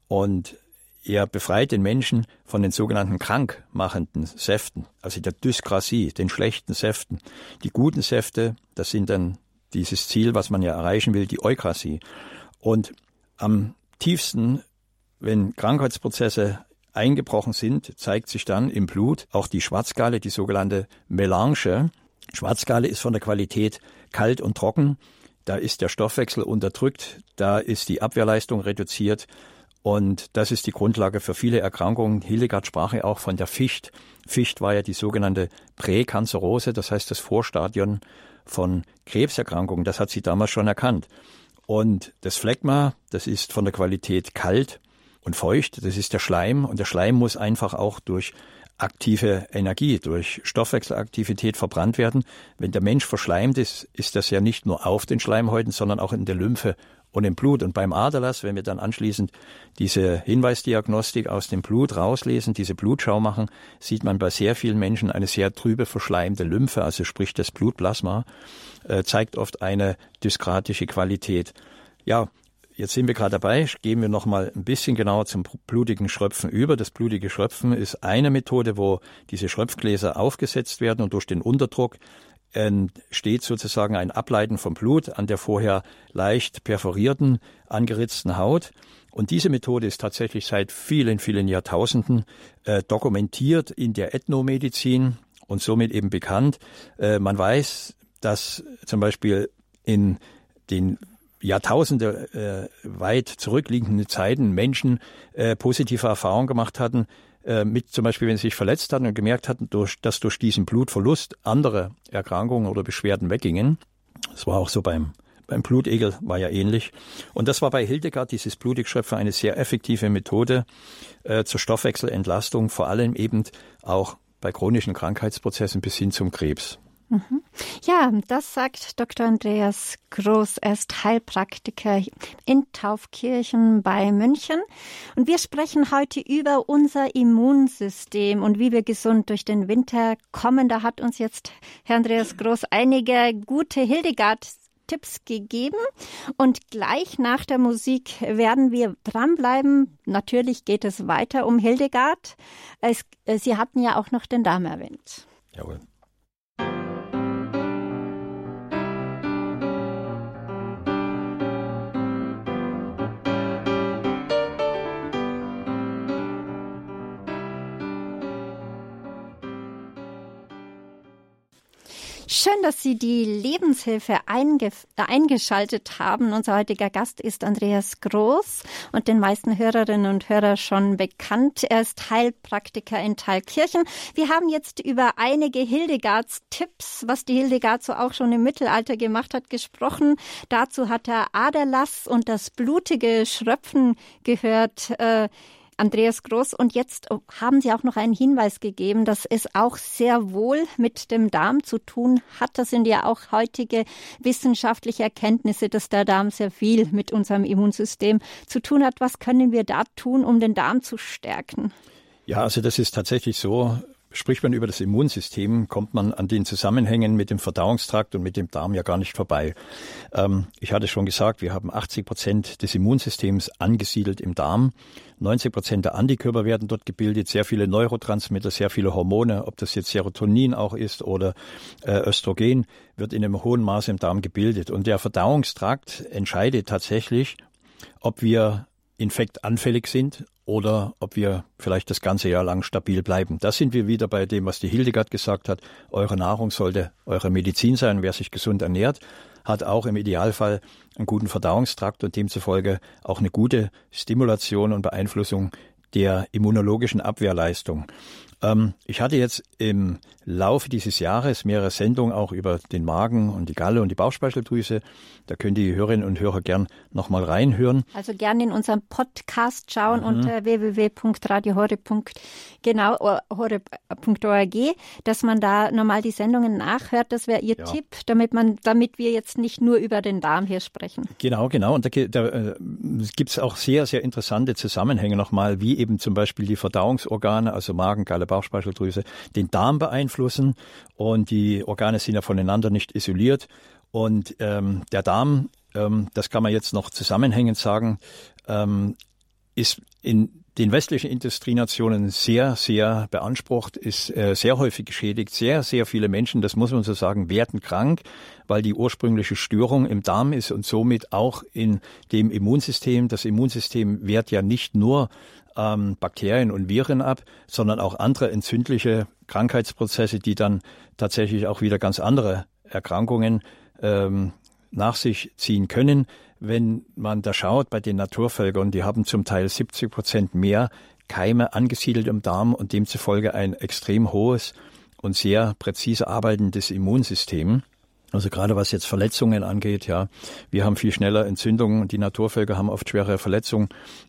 und er befreit den Menschen von den sogenannten krankmachenden Säften, also der Dyskrasie, den schlechten Säften. Die guten Säfte, das sind dann dieses Ziel, was man ja erreichen will, die Eukrasie. Und am tiefsten, wenn Krankheitsprozesse eingebrochen sind, zeigt sich dann im Blut auch die Schwarzgalle, die sogenannte Melange. Schwarzgalle ist von der Qualität kalt und trocken. Da ist der Stoffwechsel unterdrückt, da ist die Abwehrleistung reduziert und das ist die Grundlage für viele Erkrankungen. Hildegard sprach ja auch von der Ficht. Ficht war ja die sogenannte Präkanzerose, das heißt das Vorstadion von Krebserkrankungen. Das hat sie damals schon erkannt. Und das Phlegma, das ist von der Qualität kalt und feucht. Das ist der Schleim. Und der Schleim muss einfach auch durch aktive Energie, durch Stoffwechselaktivität verbrannt werden. Wenn der Mensch verschleimt ist, ist das ja nicht nur auf den Schleimhäuten, sondern auch in der Lymphe und im Blut. Und beim Aderlass, wenn wir dann anschließend diese Hinweisdiagnostik aus dem Blut rauslesen, diese Blutschau machen, sieht man bei sehr vielen Menschen eine sehr trübe verschleimte Lymphe, also sprich das Blutplasma, äh, zeigt oft eine dyskratische Qualität. Ja, Jetzt sind wir gerade dabei, gehen wir noch mal ein bisschen genauer zum blutigen Schröpfen über. Das blutige Schröpfen ist eine Methode, wo diese Schröpfgläser aufgesetzt werden und durch den Unterdruck entsteht sozusagen ein Ableiten vom Blut an der vorher leicht perforierten, angeritzten Haut. Und diese Methode ist tatsächlich seit vielen, vielen Jahrtausenden äh, dokumentiert in der Ethnomedizin und somit eben bekannt. Äh, man weiß, dass zum Beispiel in den Jahrtausende äh, weit zurückliegenden Zeiten Menschen äh, positive Erfahrungen gemacht hatten, äh, mit zum Beispiel, wenn sie sich verletzt hatten und gemerkt hatten, durch, dass durch diesen Blutverlust andere Erkrankungen oder Beschwerden weggingen. Das war auch so beim beim Blutegel war ja ähnlich. Und das war bei Hildegard, dieses Blutigschöpfer, eine sehr effektive Methode äh, zur Stoffwechselentlastung, vor allem eben auch bei chronischen Krankheitsprozessen bis hin zum Krebs. Mhm. Ja, das sagt Dr. Andreas Groß. Er ist Heilpraktiker in Taufkirchen bei München. Und wir sprechen heute über unser Immunsystem und wie wir gesund durch den Winter kommen. Da hat uns jetzt Herr Andreas Groß einige gute Hildegard Tipps gegeben. Und gleich nach der Musik werden wir dranbleiben. Natürlich geht es weiter um Hildegard. Es, Sie hatten ja auch noch den Darm erwähnt. Jawohl. Schön, dass Sie die Lebenshilfe einge eingeschaltet haben. Unser heutiger Gast ist Andreas Groß und den meisten Hörerinnen und Hörern schon bekannt. Er ist Heilpraktiker in Thalkirchen. Wir haben jetzt über einige Hildegards Tipps, was die Hildegard so auch schon im Mittelalter gemacht hat, gesprochen. Dazu hat er Aderlass und das blutige Schröpfen gehört. Äh, Andreas Groß. Und jetzt haben Sie auch noch einen Hinweis gegeben, dass es auch sehr wohl mit dem Darm zu tun hat. Das sind ja auch heutige wissenschaftliche Erkenntnisse, dass der Darm sehr viel mit unserem Immunsystem zu tun hat. Was können wir da tun, um den Darm zu stärken? Ja, also das ist tatsächlich so. Spricht man über das Immunsystem, kommt man an den Zusammenhängen mit dem Verdauungstrakt und mit dem Darm ja gar nicht vorbei. Ähm, ich hatte schon gesagt, wir haben 80 Prozent des Immunsystems angesiedelt im Darm. 90 Prozent der Antikörper werden dort gebildet, sehr viele Neurotransmitter, sehr viele Hormone, ob das jetzt Serotonin auch ist oder äh, Östrogen, wird in einem hohen Maße im Darm gebildet. Und der Verdauungstrakt entscheidet tatsächlich, ob wir infektanfällig sind oder ob wir vielleicht das ganze Jahr lang stabil bleiben. Da sind wir wieder bei dem, was die Hildegard gesagt hat. Eure Nahrung sollte eure Medizin sein. Wer sich gesund ernährt, hat auch im Idealfall einen guten Verdauungstrakt und demzufolge auch eine gute Stimulation und Beeinflussung der immunologischen Abwehrleistung. Ähm, ich hatte jetzt im Laufe dieses Jahres mehrere Sendungen auch über den Magen und die Galle und die Bauchspeicheldrüse. Da können die Hörerinnen und Hörer gern nochmal reinhören. Also gern in unserem Podcast schauen mhm. unter www.radiohore.org, genau, dass man da nochmal die Sendungen nachhört. Das wäre Ihr ja. Tipp, damit man, damit wir jetzt nicht nur über den Darm hier sprechen. Genau, genau. Und da, da äh, gibt es auch sehr, sehr interessante Zusammenhänge nochmal, wie eben zum Beispiel die Verdauungsorgane, also Magen, Galle, Bauchspeicheldrüse, den Darm beeinflussen. Und die Organe sind ja voneinander nicht isoliert. Und ähm, der Darm, ähm, das kann man jetzt noch zusammenhängend sagen, ähm, ist in den westlichen Industrienationen sehr, sehr beansprucht, ist äh, sehr häufig geschädigt. Sehr, sehr viele Menschen, das muss man so sagen, werden krank, weil die ursprüngliche Störung im Darm ist und somit auch in dem Immunsystem. Das Immunsystem wehrt ja nicht nur ähm, Bakterien und Viren ab, sondern auch andere entzündliche Krankheitsprozesse, die dann tatsächlich auch wieder ganz andere Erkrankungen ähm, nach sich ziehen können. Wenn man da schaut bei den Naturvölkern, die haben zum Teil 70 Prozent mehr Keime angesiedelt im Darm und demzufolge ein extrem hohes und sehr präzise arbeitendes Immunsystem. Also gerade was jetzt Verletzungen angeht, ja, wir haben viel schneller Entzündungen und die Naturvölker haben oft schwere Verletzungen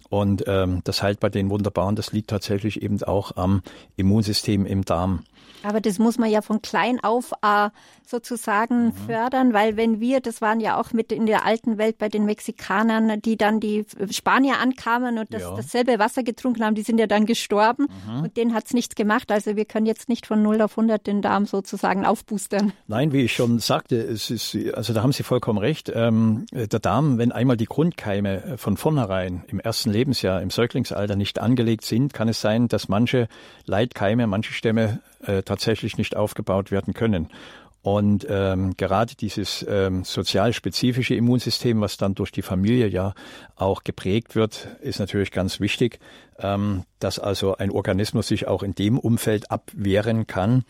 und ähm, das heilt bei den wunderbaren. Das liegt tatsächlich eben auch am Immunsystem im Darm. Aber das muss man ja von klein auf äh, sozusagen mhm. fördern, weil wenn wir, das waren ja auch mit in der alten Welt bei den Mexikanern, die dann die Spanier ankamen und das, ja. dasselbe Wasser getrunken haben, die sind ja dann gestorben mhm. und denen hat's nichts gemacht. Also wir können jetzt nicht von 0 auf 100 den Darm sozusagen aufboostern. Nein, wie ich schon sagte, es ist, also da haben Sie vollkommen recht. Ähm, der Darm, wenn einmal die Grundkeime von vornherein im ersten Lebensjahr, im Säuglingsalter nicht angelegt sind, kann es sein, dass manche Leitkeime, manche Stämme äh, tatsächlich nicht aufgebaut werden können. Und ähm, gerade dieses ähm, sozial Immunsystem, was dann durch die Familie ja auch geprägt wird, ist natürlich ganz wichtig, ähm, dass also ein Organismus sich auch in dem Umfeld abwehren kann,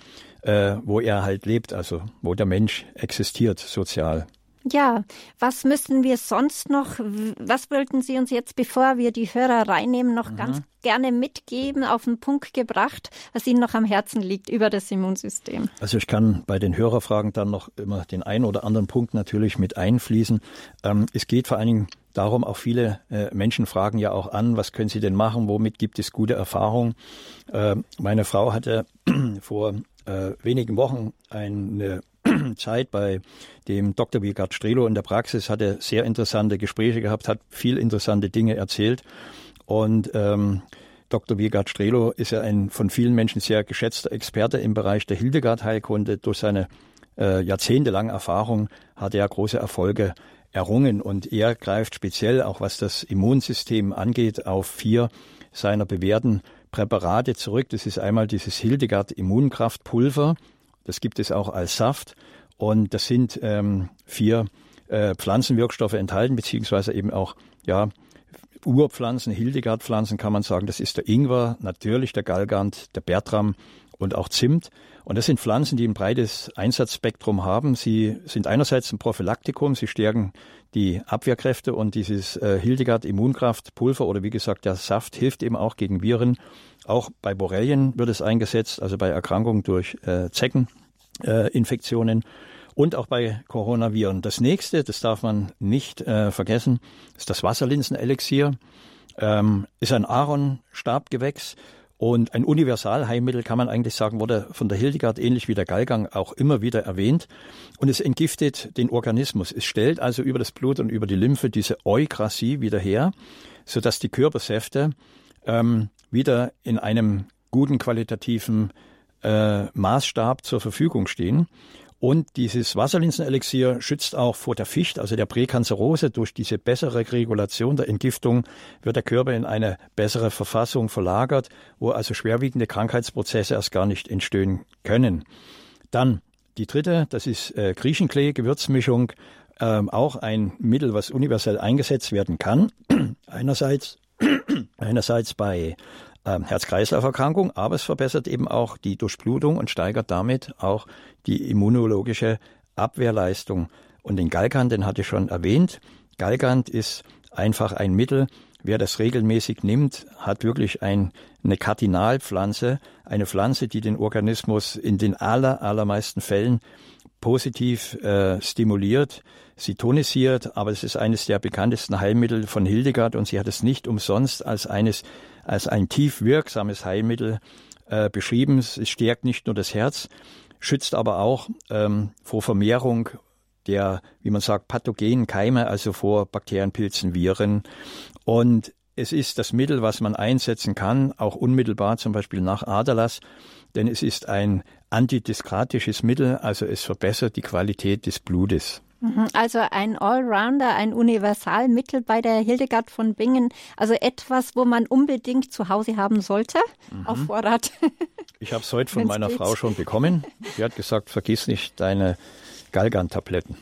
äh, wo er halt lebt, also wo der Mensch existiert sozial. Ja, was müssen wir sonst noch, was wollten Sie uns jetzt, bevor wir die Hörer reinnehmen, noch mhm. ganz gerne mitgeben, auf den Punkt gebracht, was Ihnen noch am Herzen liegt über das Immunsystem? Also ich kann bei den Hörerfragen dann noch immer den einen oder anderen Punkt natürlich mit einfließen. Ähm, es geht vor allen Dingen darum, auch viele äh, Menschen fragen ja auch an, was können sie denn machen, womit gibt es gute Erfahrungen. Äh, meine Frau hatte vor äh, wenigen Wochen eine Zeit bei dem Dr. Wilgard Strelo in der Praxis, hatte sehr interessante Gespräche gehabt, hat viel interessante Dinge erzählt. Und ähm, Dr. Wilgard Strelo ist ja ein von vielen Menschen sehr geschätzter Experte im Bereich der Hildegard-Heilkunde. Durch seine äh, jahrzehntelange Erfahrung hat er große Erfolge errungen und er greift speziell, auch was das Immunsystem angeht, auf vier seiner bewährten Präparate zurück. Das ist einmal dieses Hildegard Immunkraftpulver, das gibt es auch als Saft. Und das sind ähm, vier äh, Pflanzenwirkstoffe enthalten, beziehungsweise eben auch ja, Urpflanzen, Hildegard-Pflanzen kann man sagen. Das ist der Ingwer, natürlich der Galgant, der Bertram und auch Zimt. Und das sind Pflanzen, die ein breites Einsatzspektrum haben. Sie sind einerseits ein Prophylaktikum, sie stärken die Abwehrkräfte und dieses äh, Hildegard Immunkraft Pulver oder wie gesagt der Saft hilft eben auch gegen Viren. Auch bei Borrelien wird es eingesetzt, also bei Erkrankungen durch äh, Zeckeninfektionen. Äh, und auch bei Coronaviren. Das nächste, das darf man nicht äh, vergessen, ist das Wasserlinsenelixier. Ähm, ist ein Aaronstabgewächs und ein Universalheilmittel kann man eigentlich sagen, wurde von der Hildegard ähnlich wie der Gallgang auch immer wieder erwähnt. Und es entgiftet den Organismus. Es stellt also über das Blut und über die Lymphe diese Eukrasie wieder her, sodass die Körpersäfte ähm, wieder in einem guten qualitativen äh, Maßstab zur Verfügung stehen. Und dieses Wasserlinsenelixier schützt auch vor der Ficht, also der Präkanzerose. Durch diese bessere Regulation der Entgiftung wird der Körper in eine bessere Verfassung verlagert, wo also schwerwiegende Krankheitsprozesse erst gar nicht entstehen können. Dann die dritte, das ist äh, Griechenklee, Gewürzmischung, ähm, auch ein Mittel, was universell eingesetzt werden kann. einerseits, einerseits bei ähm, Herz-Kreislauf-Erkrankung, aber es verbessert eben auch die Durchblutung und steigert damit auch die immunologische Abwehrleistung. Und den Galgant, den hatte ich schon erwähnt. Galgant ist einfach ein Mittel, Wer das regelmäßig nimmt, hat wirklich ein, eine Kardinalpflanze, eine Pflanze, die den Organismus in den aller, allermeisten Fällen positiv äh, stimuliert, sie tonisiert, aber es ist eines der bekanntesten Heilmittel von Hildegard und sie hat es nicht umsonst als eines als ein tief wirksames Heilmittel äh, beschrieben. Es stärkt nicht nur das Herz, schützt aber auch ähm, vor Vermehrung der, wie man sagt, pathogenen Keime, also vor Bakterien, Pilzen, Viren. Und es ist das Mittel, was man einsetzen kann, auch unmittelbar zum Beispiel nach Aderlass, denn es ist ein antidiskratisches Mittel, also es verbessert die Qualität des Blutes. Mhm. Also ein Allrounder, ein Universalmittel bei der Hildegard von Bingen. Also etwas, wo man unbedingt zu Hause haben sollte, mhm. auf Vorrat. Ich habe es heute von meiner geht. Frau schon bekommen. Sie hat gesagt, vergiss nicht deine Galgan-Tabletten.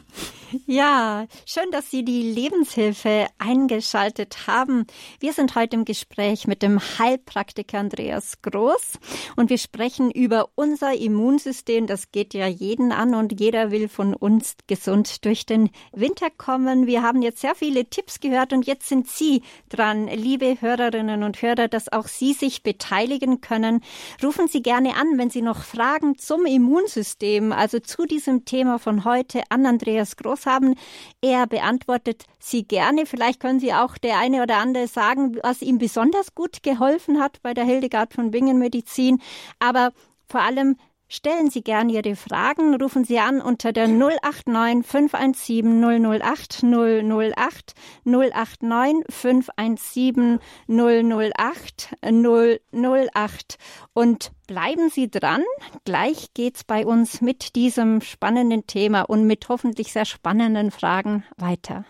Ja, schön, dass Sie die Lebenshilfe eingeschaltet haben. Wir sind heute im Gespräch mit dem Heilpraktiker Andreas Groß und wir sprechen über unser Immunsystem. Das geht ja jeden an und jeder will von uns gesund durch den Winter kommen. Wir haben jetzt sehr viele Tipps gehört und jetzt sind Sie dran, liebe Hörerinnen und Hörer, dass auch Sie sich beteiligen können. Rufen Sie gerne an, wenn Sie noch Fragen zum Immunsystem, also zu diesem Thema von heute an Andreas Groß Chance haben. Er beantwortet sie gerne. Vielleicht können Sie auch der eine oder andere sagen, was ihm besonders gut geholfen hat bei der Hildegard von Bingen Medizin. Aber vor allem Stellen Sie gerne Ihre Fragen, rufen Sie an unter der 089 517 008 008 089 517 008 008 und bleiben Sie dran. Gleich geht's bei uns mit diesem spannenden Thema und mit hoffentlich sehr spannenden Fragen weiter.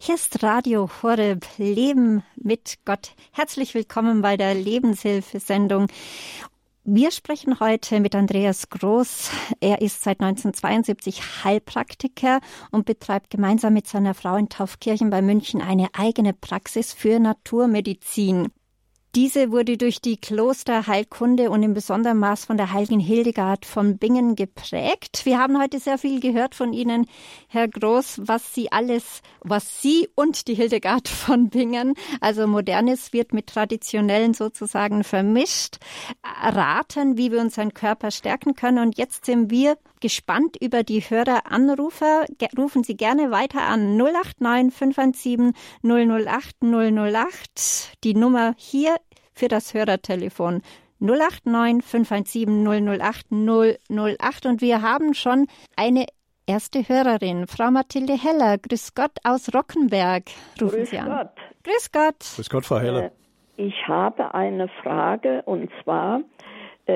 Hier ist Radio Horeb, Leben mit Gott. Herzlich willkommen bei der Lebenshilfesendung. Wir sprechen heute mit Andreas Groß. Er ist seit 1972 Heilpraktiker und betreibt gemeinsam mit seiner Frau in Taufkirchen bei München eine eigene Praxis für Naturmedizin. Diese wurde durch die Klosterheilkunde und im besonderen Maß von der heiligen Hildegard von Bingen geprägt. Wir haben heute sehr viel gehört von Ihnen, Herr Groß, was Sie alles, was Sie und die Hildegard von Bingen, also modernes wird mit traditionellen sozusagen vermischt, raten, wie wir unseren Körper stärken können. Und jetzt sind wir gespannt über die Höreranrufer. Rufen Sie gerne weiter an 089 517 008 008. Die Nummer hier für das Hörertelefon 089 517 008 008. Und wir haben schon eine erste Hörerin, Frau Mathilde Heller. Grüß Gott aus Rockenberg. Rufen Grüß Sie an. Gott. Grüß Gott. Grüß Gott, Frau Heller. Äh, ich habe eine Frage und zwar,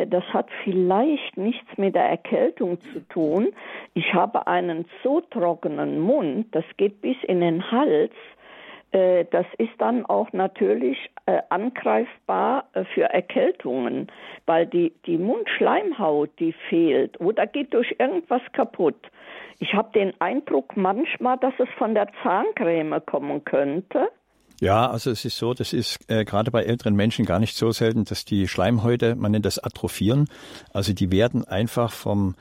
das hat vielleicht nichts mit der Erkältung zu tun. Ich habe einen so trockenen Mund, das geht bis in den Hals. äh, das ist dann auch natürlich äh, angreifbar äh, für Erkältungen, weil die, die Mundschleimhaut, die fehlt oder geht durch irgendwas kaputt. Ich habe den Eindruck manchmal, dass es von der Zahncreme kommen könnte. Ja, also es ist so, das ist äh, gerade bei älteren Menschen gar nicht so selten, dass die Schleimhäute, man nennt das atrophieren, also die werden einfach vom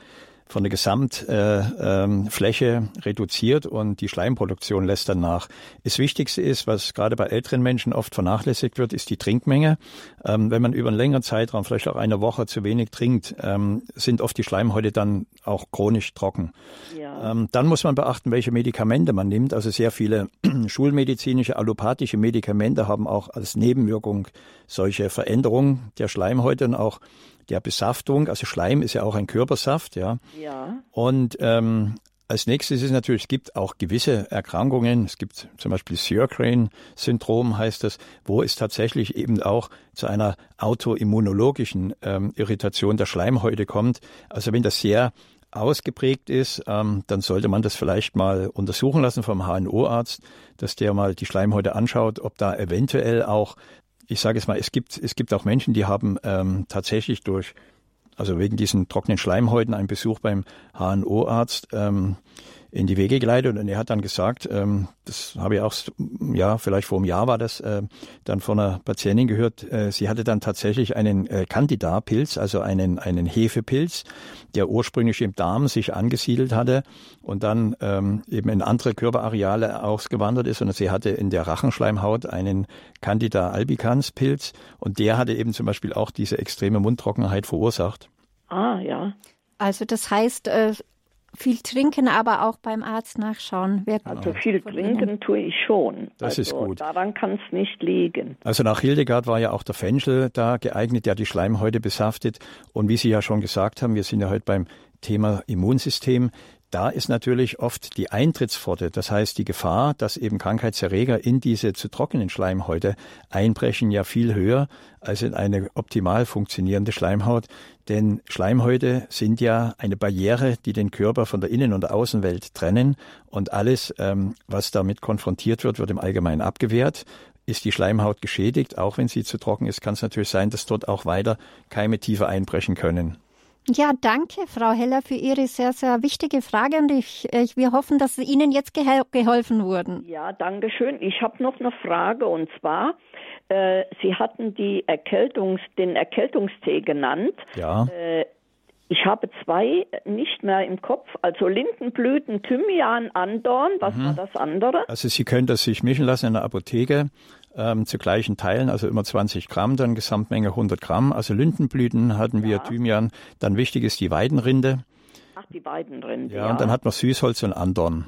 von der Gesamtfläche äh, ähm, reduziert und die Schleimproduktion lässt dann nach. Das Wichtigste ist, was gerade bei älteren Menschen oft vernachlässigt wird, ist die Trinkmenge. Ähm, wenn man über einen längeren Zeitraum, vielleicht auch eine Woche zu wenig trinkt, ähm, sind oft die Schleimhäute dann auch chronisch trocken. Ja. Ähm, dann muss man beachten, welche Medikamente man nimmt. Also sehr viele schulmedizinische, allopathische Medikamente haben auch als Nebenwirkung solche Veränderungen der Schleimhäute und auch der Besaftung. Also Schleim ist ja auch ein Körpersaft, ja. Ja. Und ähm, als nächstes ist natürlich, es gibt auch gewisse Erkrankungen. Es gibt zum Beispiel Sjögren-Syndrom heißt das, wo es tatsächlich eben auch zu einer autoimmunologischen ähm, Irritation der Schleimhäute kommt. Also wenn das sehr ausgeprägt ist, ähm, dann sollte man das vielleicht mal untersuchen lassen vom HNO-Arzt, dass der mal die Schleimhäute anschaut, ob da eventuell auch ich sage es mal, es gibt, es gibt auch Menschen, die haben ähm, tatsächlich durch, also wegen diesen trockenen Schleimhäuten einen Besuch beim HNO-Arzt ähm, in die Wege geleitet und er hat dann gesagt, ähm, das habe ich auch, ja, vielleicht vor einem Jahr war das, äh, dann von einer Patientin gehört, äh, sie hatte dann tatsächlich einen äh, Candida-Pilz, also einen, einen Hefepilz, der ursprünglich im Darm sich angesiedelt hatte und dann ähm, eben in andere Körperareale ausgewandert ist und sie hatte in der Rachenschleimhaut einen Candida albicans Pilz und der hatte eben zum Beispiel auch diese extreme Mundtrockenheit verursacht. Ah, ja. Also das heißt, äh, viel trinken, aber auch beim Arzt nachschauen. Wer also viel trinken Ihnen? tue ich schon. Das also ist gut. Daran kann es nicht liegen. Also nach Hildegard war ja auch der Fenchel da geeignet, der die Schleimhäute besaftet. Und wie Sie ja schon gesagt haben, wir sind ja heute beim Thema Immunsystem. Da ist natürlich oft die Eintrittspforte, das heißt die Gefahr, dass eben Krankheitserreger in diese zu trockenen Schleimhäute einbrechen, ja viel höher als in eine optimal funktionierende Schleimhaut. Denn Schleimhäute sind ja eine Barriere, die den Körper von der Innen- und der Außenwelt trennen. Und alles, ähm, was damit konfrontiert wird, wird im Allgemeinen abgewehrt. Ist die Schleimhaut geschädigt, auch wenn sie zu trocken ist, kann es natürlich sein, dass dort auch weiter Keime tiefer einbrechen können. Ja, danke, Frau Heller, für Ihre sehr, sehr wichtige Frage und ich, ich, wir hoffen, dass Ihnen jetzt gehel geholfen wurden. Ja, danke schön. Ich habe noch eine Frage und zwar, äh, Sie hatten die Erkältungs-, den Erkältungstee genannt. Ja. Äh, ich habe zwei nicht mehr im Kopf, also Lindenblüten, Thymian, Andorn. Was mhm. war das andere? Also Sie können das sich mischen lassen in der Apotheke ähm, zu gleichen Teilen, also immer 20 Gramm, dann Gesamtmenge 100 Gramm. Also Lindenblüten hatten wir, Thymian. Dann wichtig ist die Weidenrinde. Ach, die Weidenrinde. Ja, ja. und dann hat man Süßholz und Andorn.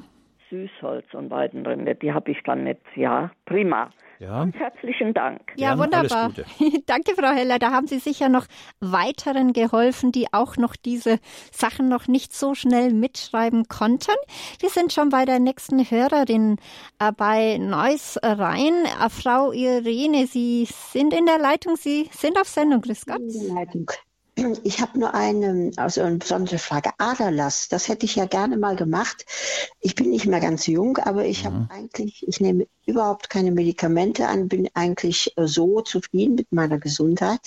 Süßholz und Weidenrinde, die habe ich dann nicht. Ja, prima. Ja. Und herzlichen Dank. Ja, ja wunderbar. Danke, Frau Heller. Da haben Sie sicher noch weiteren geholfen, die auch noch diese Sachen noch nicht so schnell mitschreiben konnten. Wir sind schon bei der nächsten Hörerin äh, bei Neuss Rhein. Äh, Frau Irene, Sie sind in der Leitung. Sie sind auf Sendung. Grüß Gott. In der Leitung. Ich habe nur eine, also eine besondere Frage. Aderlass, das hätte ich ja gerne mal gemacht. Ich bin nicht mehr ganz jung, aber ich mhm. habe eigentlich, ich nehme überhaupt keine Medikamente an, bin eigentlich äh, so zufrieden mit meiner Gesundheit.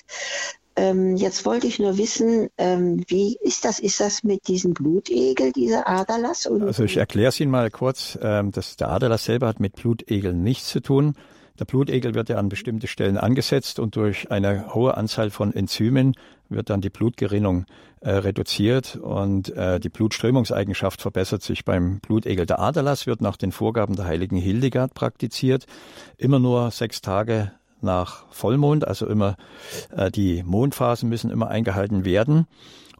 Ähm, jetzt wollte ich nur wissen, ähm, wie ist das? Ist das mit diesem Blutegel, dieser Aderlass? also ich erkläre es Ihnen mal kurz. Ähm, das, der Aderlass selber hat mit Blutegeln nichts zu tun. Der Blutegel wird ja an bestimmte Stellen angesetzt und durch eine hohe Anzahl von Enzymen wird dann die Blutgerinnung äh, reduziert und äh, die Blutströmungseigenschaft verbessert sich beim Blutegel. Der Aderlass wird nach den Vorgaben der heiligen Hildegard praktiziert, immer nur sechs Tage nach Vollmond, also immer äh, die Mondphasen müssen immer eingehalten werden.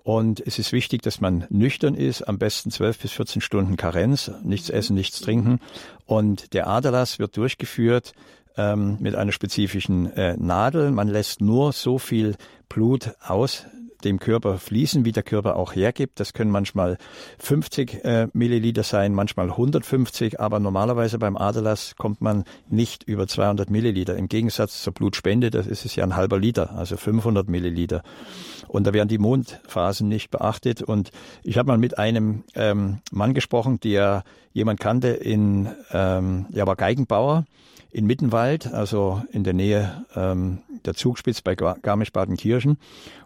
Und es ist wichtig, dass man nüchtern ist, am besten 12 bis 14 Stunden Karenz, nichts essen, nichts trinken. Und der Aderlass wird durchgeführt ähm, mit einer spezifischen äh, Nadel. Man lässt nur so viel Blut aus dem Körper fließen, wie der Körper auch hergibt. Das können manchmal 50 äh, Milliliter sein, manchmal 150, aber normalerweise beim Aderlass kommt man nicht über 200 Milliliter. Im Gegensatz zur Blutspende, das ist es ja ein halber Liter, also 500 Milliliter. Und da werden die Mondphasen nicht beachtet. Und ich habe mal mit einem ähm, Mann gesprochen, der jemand kannte in, ähm, er war Geigenbauer in Mittenwald, also in der Nähe ähm, der Zugspitze bei Garmisch-Partenkirchen.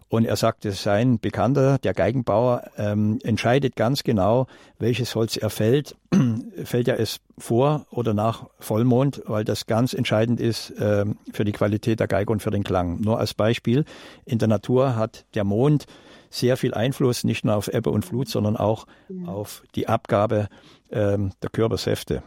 Und er sagte, sein Bekannter, der Geigenbauer, ähm, entscheidet ganz genau, welches Holz er fällt. fällt er es vor oder nach Vollmond, weil das ganz entscheidend ist äh, für die Qualität der Geige und für den Klang. Nur als Beispiel, in der Natur hat der Mond sehr viel Einfluss, nicht nur auf Ebbe und Flut, sondern auch ja. auf die Abgabe ähm, der Körpersäfte.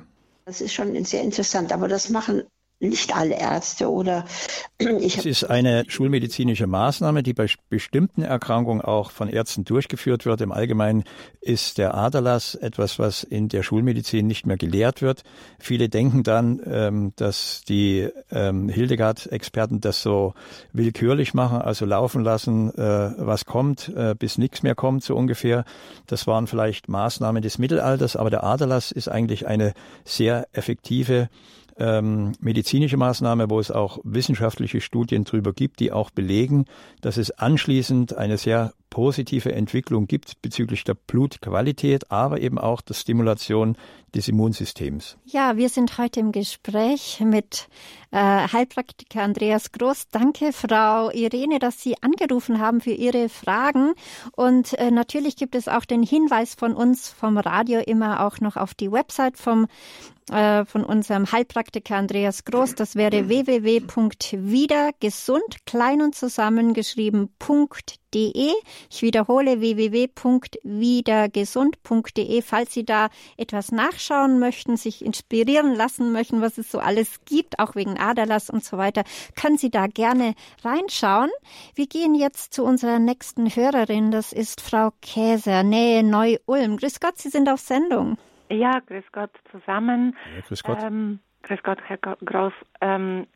Das ist schon sehr interessant, aber das machen nicht alle Ärzte oder ich. Es ist eine schulmedizinische Maßnahme, die bei bestimmten Erkrankungen auch von Ärzten durchgeführt wird. Im Allgemeinen ist der Aderlass etwas, was in der Schulmedizin nicht mehr gelehrt wird. Viele denken dann, ähm, dass die ähm, Hildegard-Experten das so willkürlich machen, also laufen lassen, äh, was kommt, äh, bis nichts mehr kommt, so ungefähr. Das waren vielleicht Maßnahmen des Mittelalters, aber der Aderlass ist eigentlich eine sehr effektive ähm, medizinische Maßnahme, wo es auch wissenschaftliche Studien darüber gibt, die auch belegen, dass es anschließend eine sehr positive Entwicklung gibt bezüglich der Blutqualität, aber eben auch der Stimulation des Immunsystems. Ja, wir sind heute im Gespräch mit äh, Heilpraktiker Andreas Groß. Danke, Frau Irene, dass Sie angerufen haben für Ihre Fragen. Und äh, natürlich gibt es auch den Hinweis von uns vom Radio immer auch noch auf die Website vom äh, von unserem Heilpraktiker Andreas Groß. Das wäre www.wiedergesund, klein und zusammengeschrieben.de. Ich wiederhole www.wiedergesund.de. Falls Sie da etwas nachschauen möchten, sich inspirieren lassen möchten, was es so alles gibt, auch wegen Aderlass und so weiter, können Sie da gerne reinschauen. Wir gehen jetzt zu unserer nächsten Hörerin. Das ist Frau Käser, Nähe Neu-Ulm. Grüß Gott, Sie sind auf Sendung. Ja, grüß Gott zusammen. Ja, grüß Gott. Ähm, grüß Gott, Herr Groß. Ähm,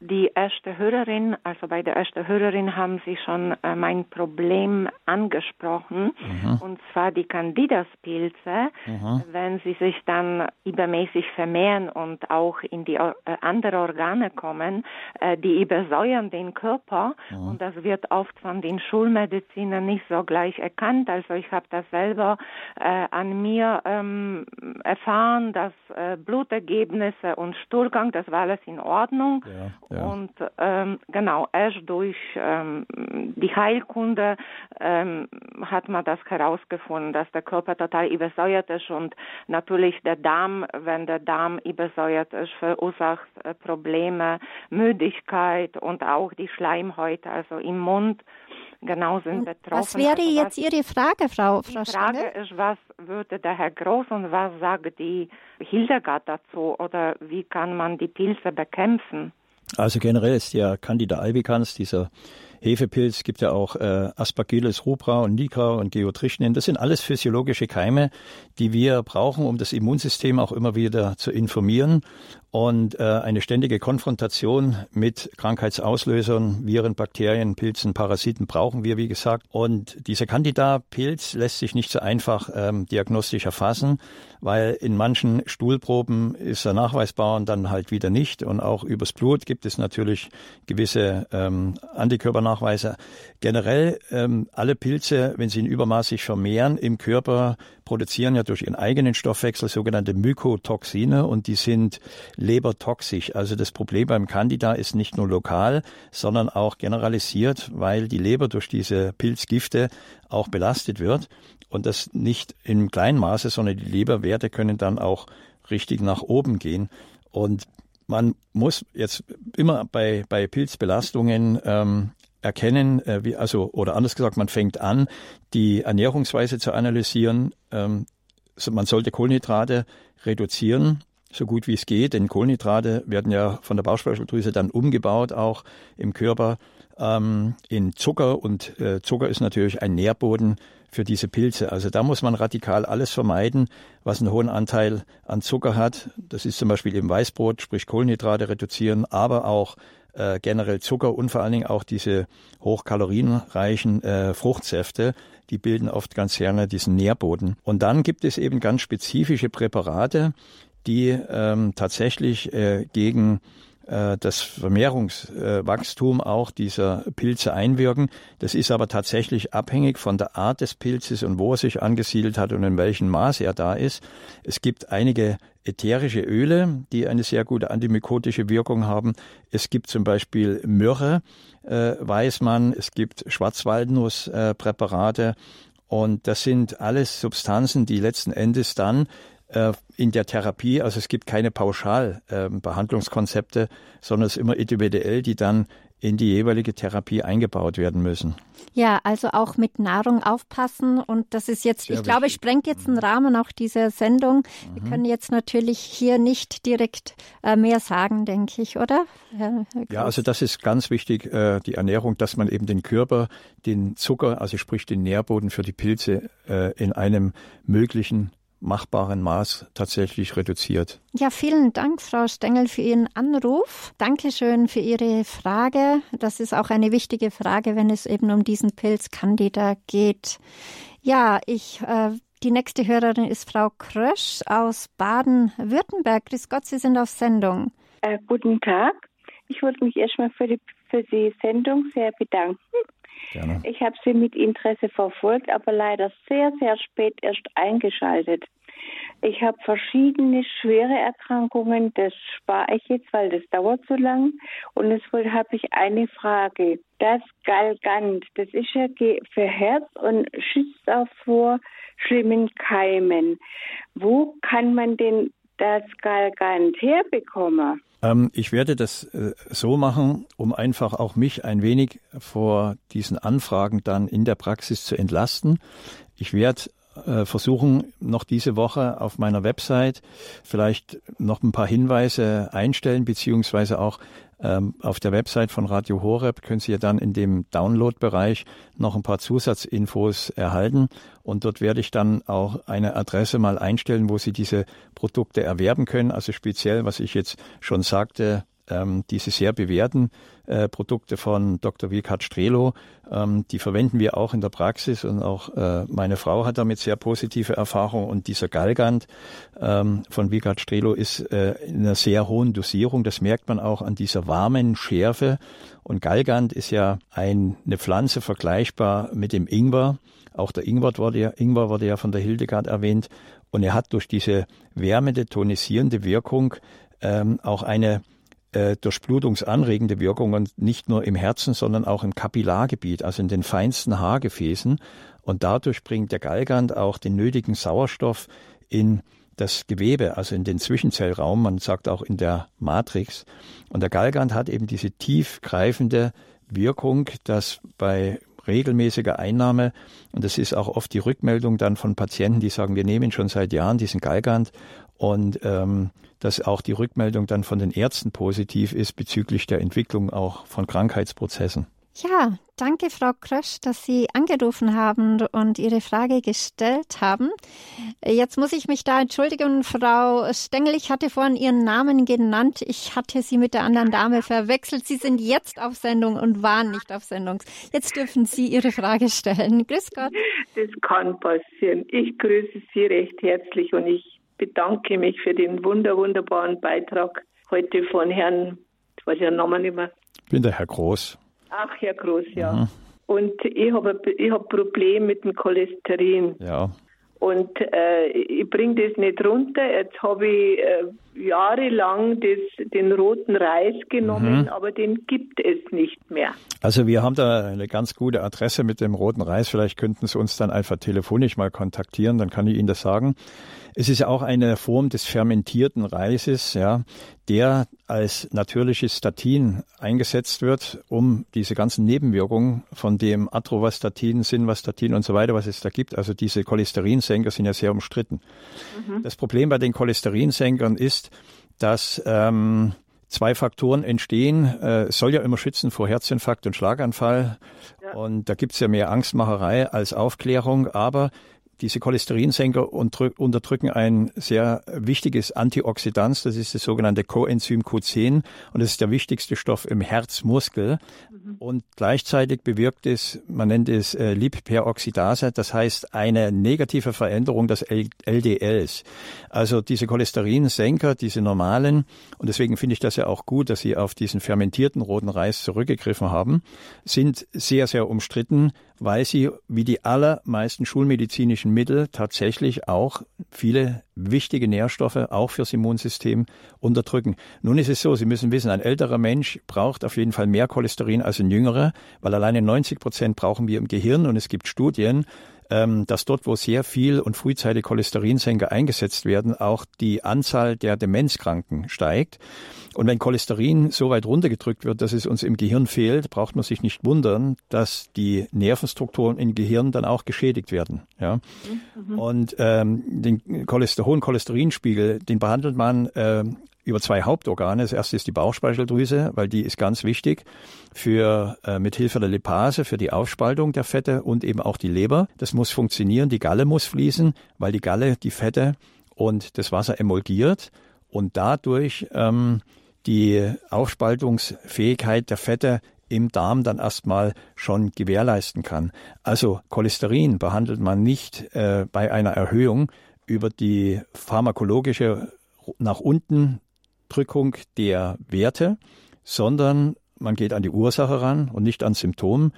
die erste Hörerin, also bei der ersten Hörerin haben Sie schon äh, mein Problem angesprochen, mhm. und zwar die Candidaspilze, mhm. wenn sie sich dann übermäßig vermehren und auch in die äh, andere Organe kommen, äh, die übersäuern den Körper mhm. und das wird oft von den Schulmedizinern nicht so gleich erkannt. Also ich habe das selber äh, an mir ähm, erfahren, dass äh, Blutergebnisse und Stuhlgang, das war alles in Ordnung. Ja ja. Und ähm, genau, erst durch ähm, die Heilkunde ähm, hat man das herausgefunden, dass der Körper total übersäuert ist und natürlich der Darm, wenn der Darm übersäuert ist, verursacht äh, Probleme, Müdigkeit und auch die Schleimhäute, also im Mund genau sind betroffen. Was wäre also jetzt Ihre Frage, Frau, Frau Die Frage Stange? ist, was würde der Herr Groß und was sagt die Hildegard dazu oder wie kann man die Pilze bekämpfen? Also generell ist ja Candida albicans, dieser Hefepilz, gibt ja auch äh, Aspergillus rubra und Nigra und Geotrichnin. Das sind alles physiologische Keime, die wir brauchen, um das Immunsystem auch immer wieder zu informieren und äh, eine ständige Konfrontation mit Krankheitsauslösern, Viren, Bakterien, Pilzen, Parasiten brauchen wir, wie gesagt. Und dieser Candida-Pilz lässt sich nicht so einfach ähm, diagnostisch erfassen, weil in manchen Stuhlproben ist er nachweisbar und dann halt wieder nicht. Und auch übers Blut gibt es natürlich gewisse ähm, Antikörpernachweise. Generell ähm, alle Pilze, wenn sie in Übermaß sich vermehren im Körper, produzieren ja durch ihren eigenen Stoffwechsel sogenannte Mykotoxine und die sind lebertoxisch. Also das Problem beim Candida ist nicht nur lokal, sondern auch generalisiert, weil die Leber durch diese Pilzgifte auch belastet wird und das nicht im kleinen Maße, sondern die Leberwerte können dann auch richtig nach oben gehen. Und man muss jetzt immer bei, bei Pilzbelastungen ähm, erkennen, äh, wie, also, oder anders gesagt, man fängt an, die Ernährungsweise zu analysieren. Ähm, man sollte Kohlenhydrate reduzieren, so gut wie es geht, denn Kohlenhydrate werden ja von der Bauchspeicheldrüse dann umgebaut, auch im Körper ähm, in Zucker und äh, Zucker ist natürlich ein Nährboden für diese Pilze. Also da muss man radikal alles vermeiden, was einen hohen Anteil an Zucker hat. Das ist zum Beispiel im Weißbrot, sprich Kohlenhydrate reduzieren, aber auch äh, generell Zucker und vor allen Dingen auch diese hochkalorienreichen äh, Fruchtsäfte, die bilden oft ganz gerne diesen Nährboden. Und dann gibt es eben ganz spezifische Präparate, die ähm, tatsächlich äh, gegen das Vermehrungswachstum auch dieser Pilze einwirken. Das ist aber tatsächlich abhängig von der Art des Pilzes und wo er sich angesiedelt hat und in welchem Maß er da ist. Es gibt einige ätherische Öle, die eine sehr gute antimykotische Wirkung haben. Es gibt zum Beispiel Myrrhe, äh, weiß man. Es gibt Schwarzwaldnusspräparate. Äh, und das sind alles Substanzen, die letzten Endes dann äh, in der Therapie, also es gibt keine Pauschalbehandlungskonzepte, äh, sondern es ist immer individuell, die dann in die jeweilige Therapie eingebaut werden müssen. Ja, also auch mit Nahrung aufpassen. Und das ist jetzt, Sehr ich wichtig. glaube, sprengt jetzt den Rahmen auch dieser Sendung. Mhm. Wir können jetzt natürlich hier nicht direkt äh, mehr sagen, denke ich, oder? ja, also das ist ganz wichtig, äh, die Ernährung, dass man eben den Körper, den Zucker, also sprich den Nährboden für die Pilze äh, in einem möglichen machbaren Maß tatsächlich reduziert. Ja, vielen Dank, Frau Stengel, für Ihren Anruf. Dankeschön für Ihre Frage. Das ist auch eine wichtige Frage, wenn es eben um diesen Pilz Candida geht. Ja, ich, äh, die nächste Hörerin ist Frau Krösch aus Baden-Württemberg. Grüß Gott, Sie sind auf Sendung. Äh, guten Tag. Ich wollte mich erstmal für die, für die Sendung sehr bedanken. Gerne. Ich habe sie mit Interesse verfolgt, aber leider sehr, sehr spät erst eingeschaltet. Ich habe verschiedene schwere Erkrankungen, das spare ich jetzt, weil das dauert so lang. Und deswegen habe ich eine Frage. Das Galgant, das ist ja für Herz und schützt auch vor schlimmen Keimen. Wo kann man denn das Galgant herbekommen? Ähm, ich werde das äh, so machen, um einfach auch mich ein wenig vor diesen Anfragen dann in der Praxis zu entlasten. Ich werde äh, versuchen, noch diese Woche auf meiner Website vielleicht noch ein paar Hinweise einstellen, beziehungsweise auch ähm, auf der Website von Radio Horeb können Sie ja dann in dem Download-Bereich noch ein paar Zusatzinfos erhalten. Und dort werde ich dann auch eine Adresse mal einstellen, wo Sie diese Produkte erwerben können. Also speziell, was ich jetzt schon sagte, ähm, diese sehr bewährten äh, Produkte von Dr. Wilkart Strelo, ähm, die verwenden wir auch in der Praxis und auch äh, meine Frau hat damit sehr positive Erfahrungen und dieser Galgant ähm, von Wilkart Strelo ist äh, in einer sehr hohen Dosierung. Das merkt man auch an dieser warmen Schärfe und Galgant ist ja ein, eine Pflanze vergleichbar mit dem Ingwer. Auch der Ingwer wurde ja, Ingwer wurde ja von der Hildegard erwähnt und er hat durch diese wärmende, tonisierende Wirkung ähm, auch eine äh, durchblutungsanregende Wirkungen nicht nur im Herzen, sondern auch im Kapillargebiet, also in den feinsten Haargefäßen. Und dadurch bringt der Galgant auch den nötigen Sauerstoff in das Gewebe, also in den Zwischenzellraum, man sagt auch in der Matrix. Und der Galgant hat eben diese tiefgreifende Wirkung, dass bei regelmäßiger Einnahme, und das ist auch oft die Rückmeldung dann von Patienten, die sagen, wir nehmen schon seit Jahren diesen Galgant und ähm, dass auch die Rückmeldung dann von den Ärzten positiv ist bezüglich der Entwicklung auch von Krankheitsprozessen. Ja, danke, Frau Krösch, dass Sie angerufen haben und Ihre Frage gestellt haben. Jetzt muss ich mich da entschuldigen, Frau Stengel. Ich hatte vorhin Ihren Namen genannt. Ich hatte Sie mit der anderen Dame verwechselt. Sie sind jetzt auf Sendung und waren nicht auf Sendung. Jetzt dürfen Sie Ihre Frage stellen. Grüß Gott. Das kann passieren. Ich grüße Sie recht herzlich und ich bedanke mich für den wunder, wunderbaren Beitrag heute von Herrn, ich weiß ja den Namen nicht mehr. Ich bin der Herr Groß. Ach, Herr Groß, ja. Mhm. Und ich habe ich hab Probleme mit dem Cholesterin. Ja. Und äh, ich bringe das nicht runter. Jetzt habe ich äh, jahrelang das, den roten Reis genommen, mhm. aber den gibt es nicht mehr. Also wir haben da eine ganz gute Adresse mit dem roten Reis. Vielleicht könnten Sie uns dann einfach telefonisch mal kontaktieren, dann kann ich Ihnen das sagen. Es ist ja auch eine Form des fermentierten Reises, ja, der als natürliches Statin eingesetzt wird, um diese ganzen Nebenwirkungen von dem Atrovastatin, Sinvastatin und so weiter, was es da gibt, also diese Cholesterinsenker sind ja sehr umstritten. Mhm. Das Problem bei den Cholesterinsenkern ist, dass ähm, zwei Faktoren entstehen. Äh, soll ja immer schützen vor Herzinfarkt und Schlaganfall. Ja. Und da gibt's ja mehr Angstmacherei als Aufklärung. Aber diese Cholesterinsenker unterdrücken ein sehr wichtiges Antioxidant, das ist das sogenannte Coenzym Q10 und das ist der wichtigste Stoff im Herzmuskel. Mhm. Und gleichzeitig bewirkt es, man nennt es äh, Lipperoxidase, das heißt eine negative Veränderung des LDLs. Also diese Cholesterinsenker, diese normalen, und deswegen finde ich das ja auch gut, dass Sie auf diesen fermentierten roten Reis zurückgegriffen haben, sind sehr, sehr umstritten, weil sie wie die allermeisten schulmedizinischen Mittel tatsächlich auch viele wichtige Nährstoffe auch fürs Immunsystem unterdrücken. Nun ist es so, Sie müssen wissen, ein älterer Mensch braucht auf jeden Fall mehr Cholesterin als ein jüngerer, weil alleine 90 Prozent brauchen wir im Gehirn und es gibt Studien, ähm, dass dort, wo sehr viel und frühzeitig Cholesterinsenker eingesetzt werden, auch die Anzahl der Demenzkranken steigt. Und wenn Cholesterin so weit runtergedrückt wird, dass es uns im Gehirn fehlt, braucht man sich nicht wundern, dass die Nervenstrukturen im Gehirn dann auch geschädigt werden. Ja? Mhm. Und ähm, den Cholester hohen Cholesterinspiegel, den behandelt man äh, über zwei Hauptorgane. Das erste ist die Bauchspeicheldrüse, weil die ist ganz wichtig für äh, mithilfe der Lipase für die Aufspaltung der Fette und eben auch die Leber. Das muss funktionieren. Die Galle muss fließen, weil die Galle die Fette und das Wasser emulgiert und dadurch ähm, die Aufspaltungsfähigkeit der Fette im Darm dann erstmal schon gewährleisten kann. Also Cholesterin behandelt man nicht äh, bei einer Erhöhung über die pharmakologische nach unten Drückung der Werte, sondern man geht an die Ursache ran und nicht ans Symptom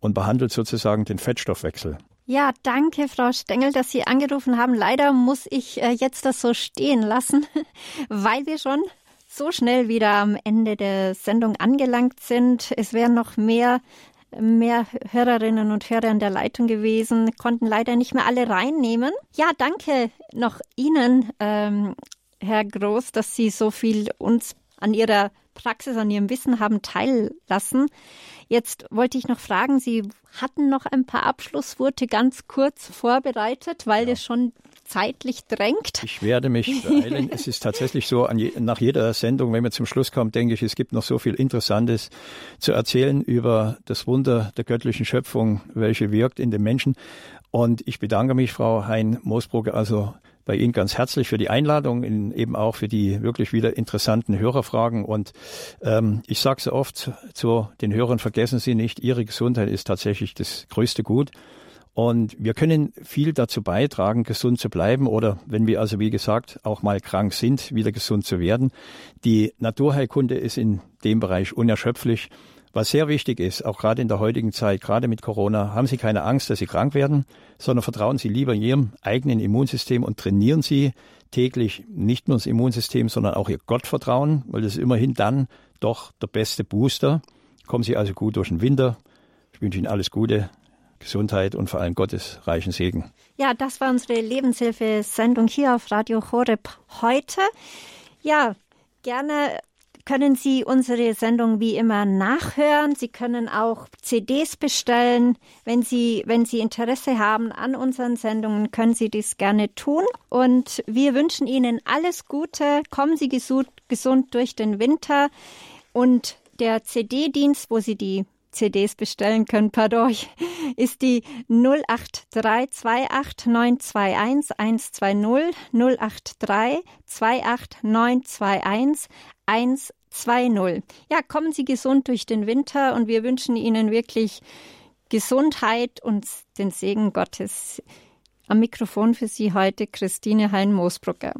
und behandelt sozusagen den Fettstoffwechsel. Ja, danke, Frau Stengel, dass Sie angerufen haben. Leider muss ich äh, jetzt das so stehen lassen, weil wir schon so schnell wieder am Ende der Sendung angelangt sind. Es wären noch mehr mehr Hörerinnen und Hörer in der Leitung gewesen, konnten leider nicht mehr alle reinnehmen. Ja, danke noch Ihnen, ähm, Herr Groß, dass Sie so viel uns an Ihrer Praxis, an Ihrem Wissen haben teillassen. Jetzt wollte ich noch fragen, Sie hatten noch ein paar Abschlussworte ganz kurz vorbereitet, weil ja. es schon zeitlich drängt. Ich werde mich beeilen. es ist tatsächlich so, je, nach jeder Sendung, wenn man zum Schluss kommt, denke ich, es gibt noch so viel Interessantes zu erzählen über das Wunder der göttlichen Schöpfung, welche wirkt in den Menschen. Und ich bedanke mich, Frau Hein-Moosbrugge, also bei Ihnen ganz herzlich für die Einladung, eben auch für die wirklich wieder interessanten Hörerfragen. Und ähm, ich sage so oft zu den Hörern, vergessen Sie nicht, Ihre Gesundheit ist tatsächlich das größte Gut. Und wir können viel dazu beitragen, gesund zu bleiben oder wenn wir also, wie gesagt, auch mal krank sind, wieder gesund zu werden. Die Naturheilkunde ist in dem Bereich unerschöpflich. Was sehr wichtig ist, auch gerade in der heutigen Zeit, gerade mit Corona, haben Sie keine Angst, dass Sie krank werden, sondern vertrauen Sie lieber Ihrem eigenen Immunsystem und trainieren Sie täglich nicht nur das Immunsystem, sondern auch Ihr Gottvertrauen, weil das ist immerhin dann doch der beste Booster. Kommen Sie also gut durch den Winter. Ich wünsche Ihnen alles Gute, Gesundheit und vor allem Gottes reichen Segen. Ja, das war unsere Lebenshilfe-Sendung hier auf Radio Horeb heute. Ja, gerne können Sie unsere Sendung wie immer nachhören. Sie können auch CDs bestellen. Wenn Sie, wenn Sie Interesse haben an unseren Sendungen, können Sie dies gerne tun. Und wir wünschen Ihnen alles Gute. Kommen Sie gesund, gesund durch den Winter. Und der CD-Dienst, wo Sie die CDs bestellen können, pardon, ist die 08328921120 083 28921 120. Ja, kommen Sie gesund durch den Winter und wir wünschen Ihnen wirklich Gesundheit und den Segen Gottes. Am Mikrofon für Sie heute Christine Hein-Moosbrucker.